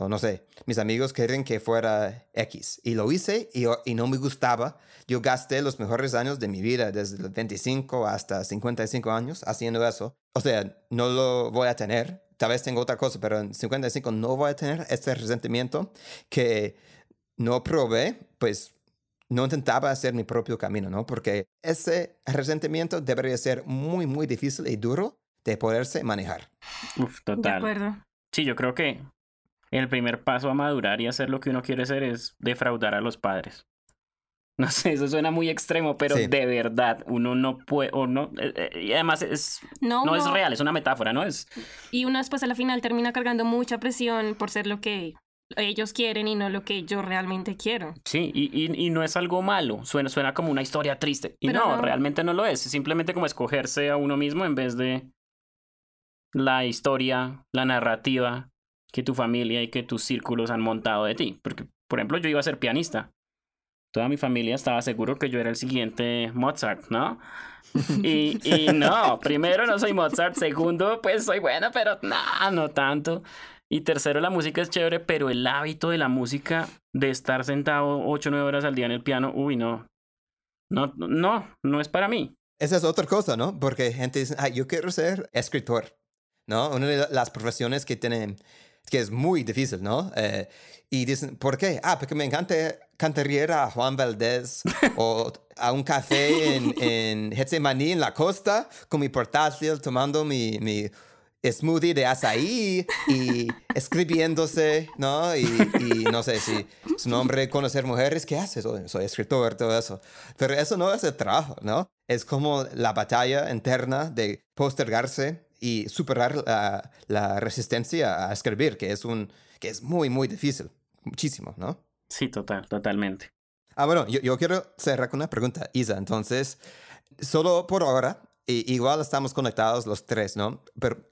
o no sé, mis amigos querían que fuera X. Y lo hice y, y, no me gustaba. Yo gasté los mejores años de mi vida, desde los 25 hasta 55 años, haciendo eso. O sea, no lo voy a tener. Tal vez tengo otra cosa, pero en 55 no voy a tener este resentimiento que no probé, pues no intentaba hacer mi propio camino, ¿no? Porque ese resentimiento debería ser muy, muy difícil y duro de poderse manejar. Uf, total. De acuerdo. Sí, yo creo que el primer paso a madurar y hacer lo que uno quiere hacer es defraudar a los padres. *laughs* No sé, eso suena muy extremo, pero de verdad, uno no puede, o no, eh, eh, y además es, no, no es real, es una metáfora, ¿no? Es... Y uno después a la final termina cargando mucha presión por ser lo que ellos quieren y no lo que yo realmente quiero. Sí, y, y, y no es algo malo, suena, suena como una historia triste. Y no, no. realmente no lo es, es simplemente como escogerse a uno mismo en vez de la historia, la narrativa que tu familia y que tus círculos han montado de ti. Porque, por ejemplo, yo iba a ser pianista. Toda mi familia estaba seguro que yo era el siguiente Mozart, ¿no? *laughs* Y, y no, primero no soy Mozart, segundo pues soy bueno, pero no, no tanto. Y tercero, la música es chévere, pero el hábito de la música, de estar sentado 8 o 9 horas al día en el piano, uy, no. No, no, no es para mí. Esa es otra cosa, ¿no? Porque gente dice, ah, yo quiero ser escritor, ¿no? Una de las profesiones que tienen, que es muy difícil, ¿no? Eh, y dicen, ¿por qué? Ah, porque me encanta cantar a Juan Valdés *laughs* o a un café en, en Getsemaní, en la costa, con mi portátil, tomando mi, mi smoothie de azaí y escribiéndose, ¿no? Y, y no sé si su nombre, conocer mujeres, ¿qué haces? Soy, escritor, todo eso. Pero eso no es el trabajo, ¿no? Es como la batalla interna de postergarse y superar la, la resistencia a escribir, que es, un, que es muy, muy difícil. Muchísimo, ¿no? Sí, total, totalmente. Ah, bueno, yo, yo quiero cerrar con una pregunta, Isa. Entonces, solo por ahora, i- igual estamos conectados los tres, ¿no? Pero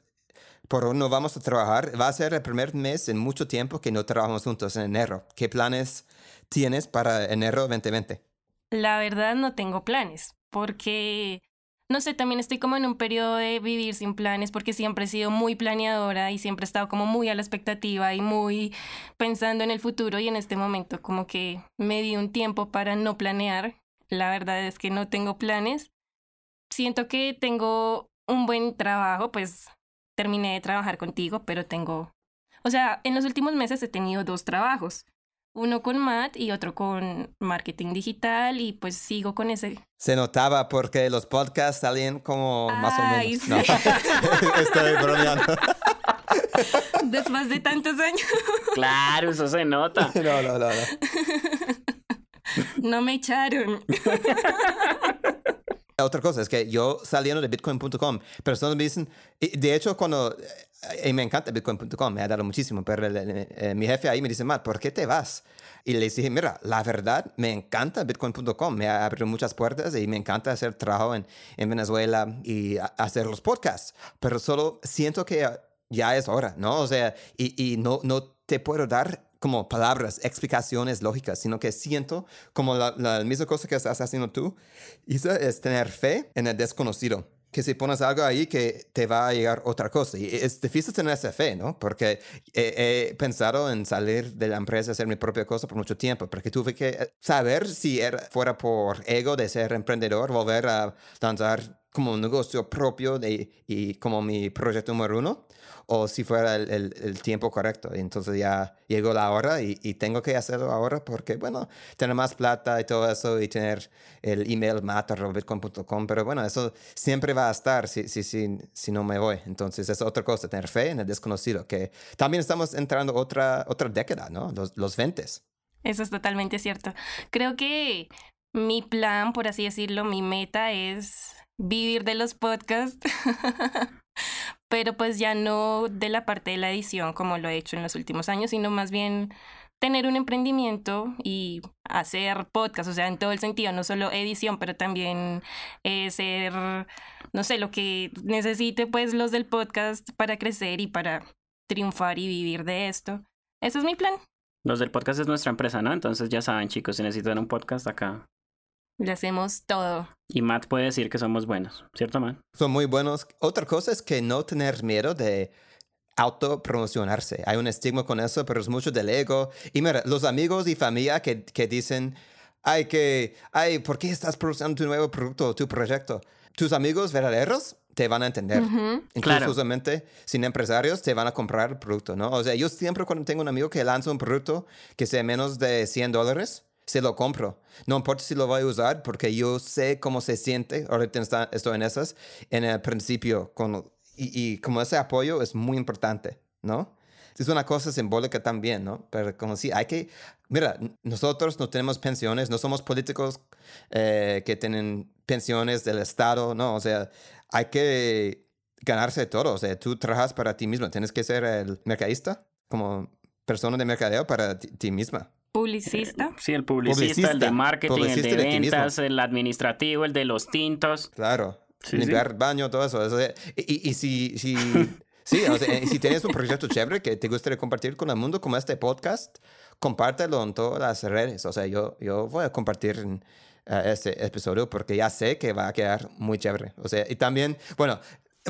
por no vamos a trabajar. Va a ser el primer mes en mucho tiempo que no trabajamos juntos en enero. ¿Qué planes tienes para enero 2020? La verdad no tengo planes, porque, no sé, también estoy como en un periodo de vivir sin planes, porque siempre he sido muy planeadora y siempre he estado como muy a la expectativa y muy pensando en el futuro y en este momento como que me di un tiempo para no planear. La verdad es que no tengo planes. Siento que tengo un buen trabajo, pues terminé de trabajar contigo, pero tengo... O sea, en los últimos meses he tenido dos trabajos uno con Matt y otro con marketing digital y pues sigo con ese. Se notaba porque los podcasts salían como más o menos. sí. No. *laughs* Estoy bromeando. *laughs* Después de tantos años, Claro, eso se nota. No, no, no, no. *laughs* no me echaron. Otra cosa es que yo saliendo de bitcoin.com, personas me dicen, de hecho cuando, eh, y me encanta bitcoin.com, me ha dado muchísimo, pero el- el- eh, mi jefe ahí me dice, Matt, ¿por qué te vas? Y le dije, mira, la verdad, me encanta bitcoin.com, me ha abierto muchas puertas y me encanta hacer trabajo en, en Venezuela y a- hacer los podcasts, pero solo siento que ya es hora, ¿no? O sea, y, y no, no te puedo dar como palabras, explicaciones lógicas, sino que siento como la, la misma cosa que estás haciendo tú, Isa, es tener fe en el desconocido. Que si pones algo ahí que te va a llegar otra cosa. Y es difícil tener esa fe, ¿no? Porque he, he pensado en salir de la empresa, hacer mi propia cosa por mucho tiempo, porque tuve que eh, saber si era, fuera por ego de ser emprendedor, volver a lanzar como un negocio propio de, y como mi proyecto número uno, o si fuera el, el- tiempo correcto. Entonces ya llegó la hora y, tengo que hacerlo ahora porque, bueno, tener más plata y todo eso y tener el email mata.bitcoin.com, pero bueno, eso siempre va a estar si, si, si, si no me voy. Entonces es otra cosa, tener fe en el desconocido, que también estamos entrando otra, otra década, ¿no? Los, los 20. Eso es totalmente cierto. Creo que mi plan, por así decirlo, mi meta es vivir de los podcasts, *laughs* pero pues ya no de la parte de la edición como lo he hecho en los últimos años, sino más bien tener un emprendimiento y hacer podcast, o sea, en todo el sentido, no solo edición, pero también eh, ser, no sé, lo que necesite pues los del podcast para crecer y para triunfar y vivir de esto. Ese es mi plan. Los del podcast es nuestra empresa, ¿no? Entonces ya saben, chicos, si necesitan un podcast acá. Le hacemos todo. Y Matt puede decir que somos buenos, ¿cierto, Matt? Son muy buenos. Otra cosa es que no tener miedo de autopromocionarse. Hay un estigma con eso, pero es mucho del ego. Y mira, los amigos y familia que, que dicen, ay, que, ay, ¿por qué estás produciendo tu nuevo producto o tu proyecto? Tus amigos verdaderos te van a entender. Ujú. Incluso Claro. usualmente, sin empresarios, te van a comprar el producto, ¿no? O sea, yo siempre cuando tengo un amigo que lanza un producto que sea menos de 100 dólares, se lo compro. No importa si lo voy a usar, porque yo sé cómo se siente, ahorita estoy en esas, en el principio, con, y, como ese apoyo es muy importante, ¿no? Es una cosa simbólica también, ¿no? Pero como si hay que, mira, nosotros no tenemos pensiones, no somos políticos eh, que tienen pensiones del Estado, ¿no? O sea, hay que ganarse todo. O sea, tú trabajas para ti mismo. Tienes que ser el mercadista, como persona de mercadeo para ti, misma. Publicista. sí, el publicista, el de marketing, el de, ventas, el administrativo, el de los tintos. Claro. limpiar baño, todo eso. y, y, si, si, *laughs* sí, o sea, si tienes un proyecto chévere que te gustaría compartir con el mundo, como este podcast, compártelo en todas las redes. O sea, yo, yo voy a compartir uh, este episodio porque ya sé que va a quedar muy chévere. O sea, y también, bueno,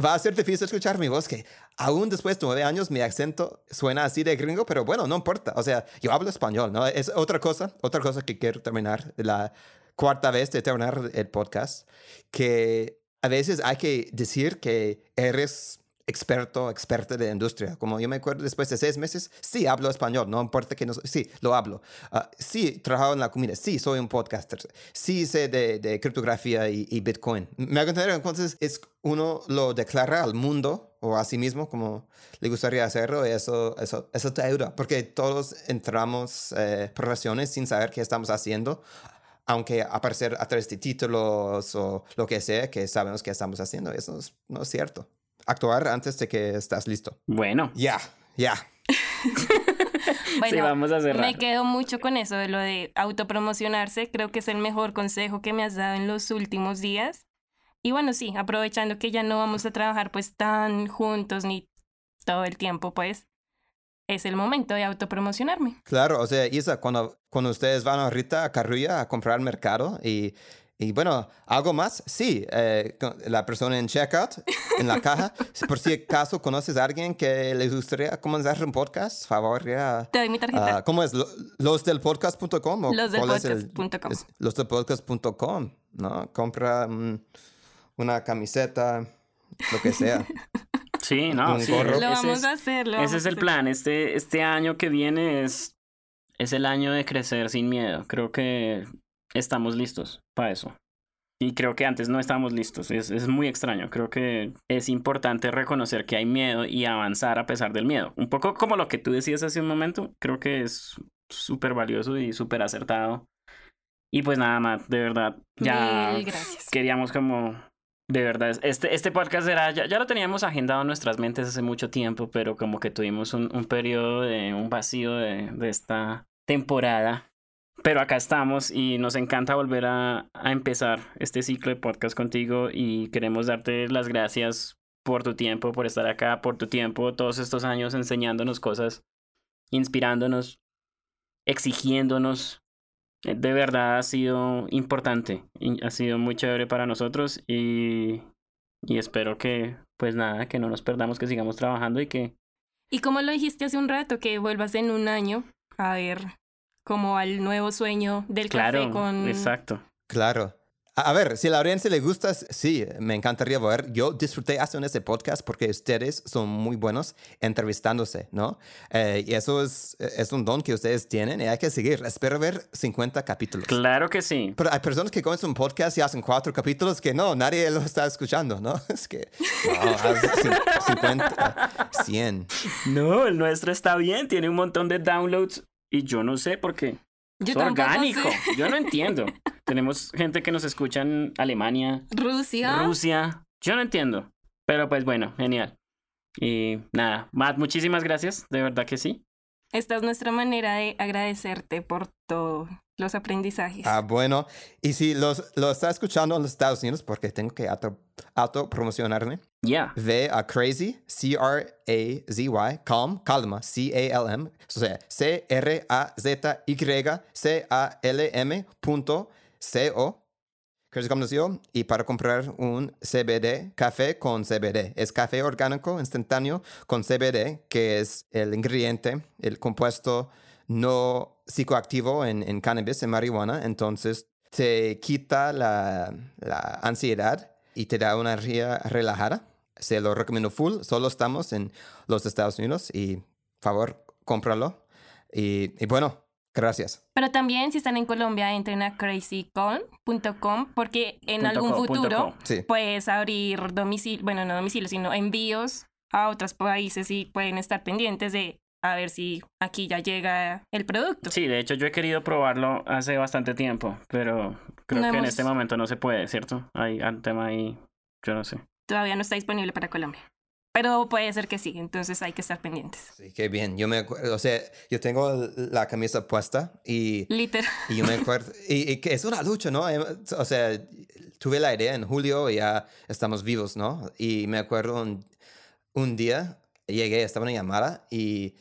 va a ser difícil escuchar mi voz, que aún después de nueve años mi acento suena así de gringo, pero bueno, no importa. O sea, yo hablo español, ¿no? Es otra cosa, otra cosa que quiero terminar, la cuarta vez de terminar el podcast, que a veces hay que decir que eres experto, experta de industria. Como yo me acuerdo después de seis meses, sí hablo español, no importa que no, sí, lo hablo. Ah, sí, trabajo en la comida, sí, soy un podcaster, sí sé de, de criptografía y, Bitcoin. Me hago entender, entonces, es uno lo declara al mundo o a sí mismo como le gustaría hacerlo, eso, eso, eso te ayuda, porque todos entramos eh, profesiones sin saber qué estamos haciendo aunque aparecer a través de títulos o lo que sea, que sabemos que estamos haciendo, eso no es cierto actuar antes de que estás listo. Bueno. Ya, ya. *laughs* bueno, sí, vamos a cerrar. Me quedo mucho con eso de lo de autopromocionarse. Creo que es el mejor consejo que me has dado en los últimos días. Y bueno, sí, aprovechando que ya no vamos a trabajar pues tan juntos ni todo el tiempo, pues es el momento de autopromocionarme. Claro, o sea, Isa, cuando, cuando ustedes van ahorita a Carrulla a comprar mercado y y bueno, ¿algo más? Sí, eh, la persona en checkout, en la caja. *laughs* Por si acaso conoces a alguien que le gustaría comenzar un podcast, favor, ya. Te doy mi tarjeta. Uh, ¿Cómo es? ¿Losdelpodcast.com? Losdelpodcast.com. Losdelpodcast.com, ¿no? Compra una camiseta, lo que sea. *laughs* Sí, no, sí. Lo vamos a hacer. ese es el plan. Este, este año que viene es, es el año de crecer sin miedo. Creo que estamos listos para eso. Y creo que antes no estábamos listos. Es, es, muy extraño. Creo que es importante reconocer que hay miedo y avanzar a pesar del miedo. Un poco como lo que tú decías hace un momento. Creo que es súper valioso y súper acertado. Y pues nada más, de verdad, ya queríamos como... De verdad, este, este podcast era, ya, ya lo teníamos agendado en nuestras mentes hace mucho tiempo, pero como que tuvimos un, un periodo de un vacío de, de esta temporada pero acá estamos y nos encanta volver a, empezar este ciclo de podcast contigo y queremos darte las gracias por tu tiempo, por estar acá, por tu tiempo, todos estos años enseñándonos cosas, inspirándonos, exigiéndonos. De verdad ha sido importante, ha sido muy chévere para nosotros y, y espero que, pues nada, que no nos perdamos, que sigamos trabajando y que... Y como lo dijiste hace un rato, que vuelvas en un año a ver como al nuevo sueño del café con... Exacto. Claro. A ver, si a la audiencia le gusta, sí, me encantaría ver. Yo disfruté haciendo este podcast porque ustedes son muy buenos entrevistándose, ¿no? Eh, y eso es, es un don que ustedes tienen y hay que seguir. Espero ver 50 capítulos. Claro que sí. Pero hay personas que comienzan un podcast y hacen cuatro capítulos que no, nadie lo está escuchando, ¿no? *laughs* Es que, no, 50, 100. No, el nuestro está bien, tiene un montón de downloads y yo no sé por qué. Yo es orgánico. Yo no *laughs* entiendo. Tenemos gente que nos escucha en Alemania. Rusia. Rusia. Yo no entiendo. Pero pues bueno, genial. Y nada, Matt, muchísimas gracias. De verdad que sí. Esta es nuestra manera de agradecerte por todos los aprendizajes. Ah, bueno. Y si los, lo está escuchando en los Estados Unidos, porque tengo que auto, autopromocionarme, yeah. ve a Crazy, C-R-A-Z-Y, Calm, Calma, C-A-L-M, o sea, C-R-A-Z-Y-C-A-L-M punto C-O y para comprar un CBD, café con CBD. Es café orgánico instantáneo con CBD, que es el ingrediente, el compuesto no psicoactivo en, en cannabis, en marihuana. Entonces te quita la, la ansiedad y te da una energía relajada. Se lo recomiendo full. Solo estamos en los Estados Unidos y, favor, cómpralo. Y, y bueno, Gracias. Pero también si están en Colombia, entren a crazycon.com porque en algún futuro puedes abrir domicilio, bueno, no domicilio, sino envíos a otros países y pueden estar pendientes de a ver si aquí ya llega el producto. Sí, de hecho yo he querido probarlo hace bastante tiempo, pero creo que en este momento no se puede, ¿cierto? Hay un tema ahí, yo no sé. Todavía no está disponible para Colombia. Pero puede ser que sí, entonces hay que estar pendientes. Sí, qué bien. Yo me acuerdo, o sea, yo tengo la camisa puesta y, Literal. y yo me *laughs* acuerdo, y, y que es una lucha, ¿no? Em, O sea, tuve la idea en julio y ya estamos vivos, ¿no? Y me acuerdo un, un día, llegué, estaba en una llamada y,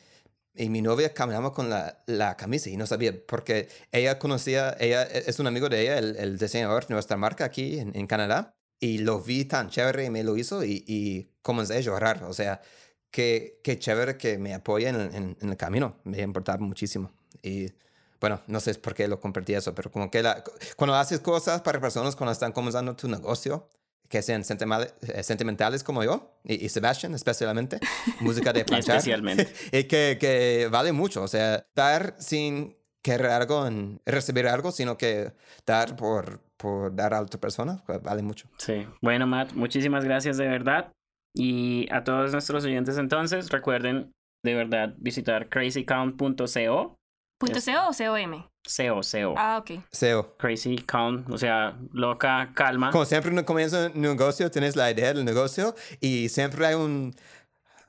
y mi novia caminaba con la, la camisa y no sabía, porque ella conocía, ella es un amigo de ella, el, el diseñador de nuestra marca aquí en, en Canadá, y lo vi tan chévere y me lo hizo y, y comencé a llorar, o sea, qué, qué chévere que me apoya en, en, en el camino, me importaba muchísimo. Y bueno, no sé por qué lo compartí eso, pero como que la, cuando haces cosas para personas cuando están comenzando tu negocio, que sean sentimentales, eh, sentimentales como yo y, y Sebastian especialmente, *laughs* música de planchar, Especialmente. *laughs* y que, que vale mucho, o sea, dar sin querer algo, en, recibir algo, sino que dar por, por dar a otra persona, pues, vale mucho. Sí. Bueno, Matt, muchísimas gracias de verdad. Y a todos nuestros oyentes entonces, recuerden de verdad visitar crazycount.co. ¿Punto Es- CO o COM? CO, CO. Ah, ok. SEO. Crazy Count, o sea, loca, calma. Como siempre uno comienza un negocio, tienes la idea del negocio y siempre hay un,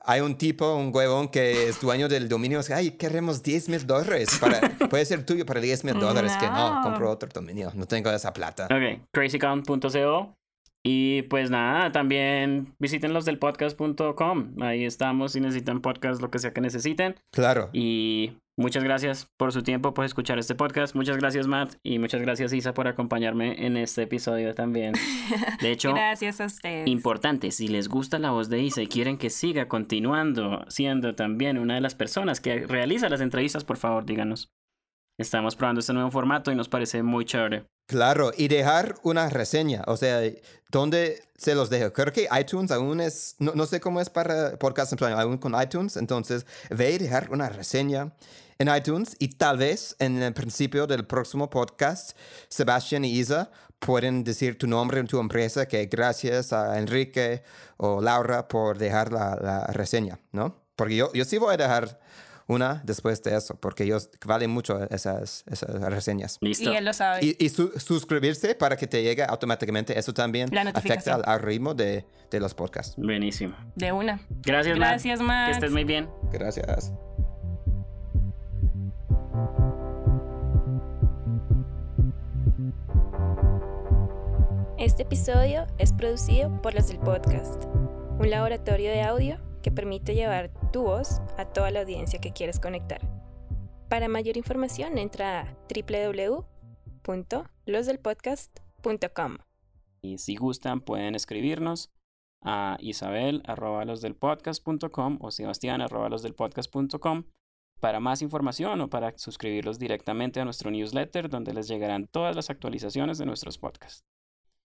hay un tipo, un huevón que es dueño del dominio. Es, Ay, queremos 10 mil dólares. Para, *laughs* puede ser tuyo para 10 mil dólares. Que no, No. compro otro dominio. No tengo esa plata. Ok, crazycount.co. Y pues nada, también visiten los del podcast.com. Ahí estamos si necesitan podcast, lo que sea que necesiten. Claro. Y muchas gracias por su tiempo, por escuchar este podcast. Muchas gracias, Matt. Y muchas gracias, Isa, por acompañarme en este episodio también. *laughs* De hecho, Gracias a ustedes. importante, si les gusta la voz de Isa y quieren que siga continuando siendo también una de las personas que realiza las entrevistas, por favor, díganos. Estamos probando este nuevo formato y nos parece muy chévere. Claro, y dejar una reseña, o sea, ¿dónde se los dejo? Creo que iTunes aún es, no, no sé cómo es para podcast en español, aún con iTunes, entonces ve y dejar una reseña en iTunes y tal vez en el principio del próximo podcast, Sebastián y Isa pueden decir tu nombre en tu empresa, que gracias a Enrique o Laura por dejar la, la reseña, ¿no? Porque yo, yo sí voy a dejar una después de eso, porque yo, vale mucho esas, esas reseñas. Listo. Y él lo sabe. Y, y su- suscribirse para que te llegue automáticamente. Eso también La afecta notificación. al algoritmo de, de los podcasts. Buenísimo. De una. Gracias. Gracias, Matt. Que estés muy bien. Gracias. Este episodio es producido por los del podcast, un laboratorio de audio que permite llevar tu voz a toda la audiencia que quieres conectar. Para mayor información entra a www.losdelpodcast.com. Y si gustan, pueden escribirnos a isabel o sebastián para más información o para suscribirlos directamente a nuestro newsletter donde les llegarán todas las actualizaciones de nuestros podcasts.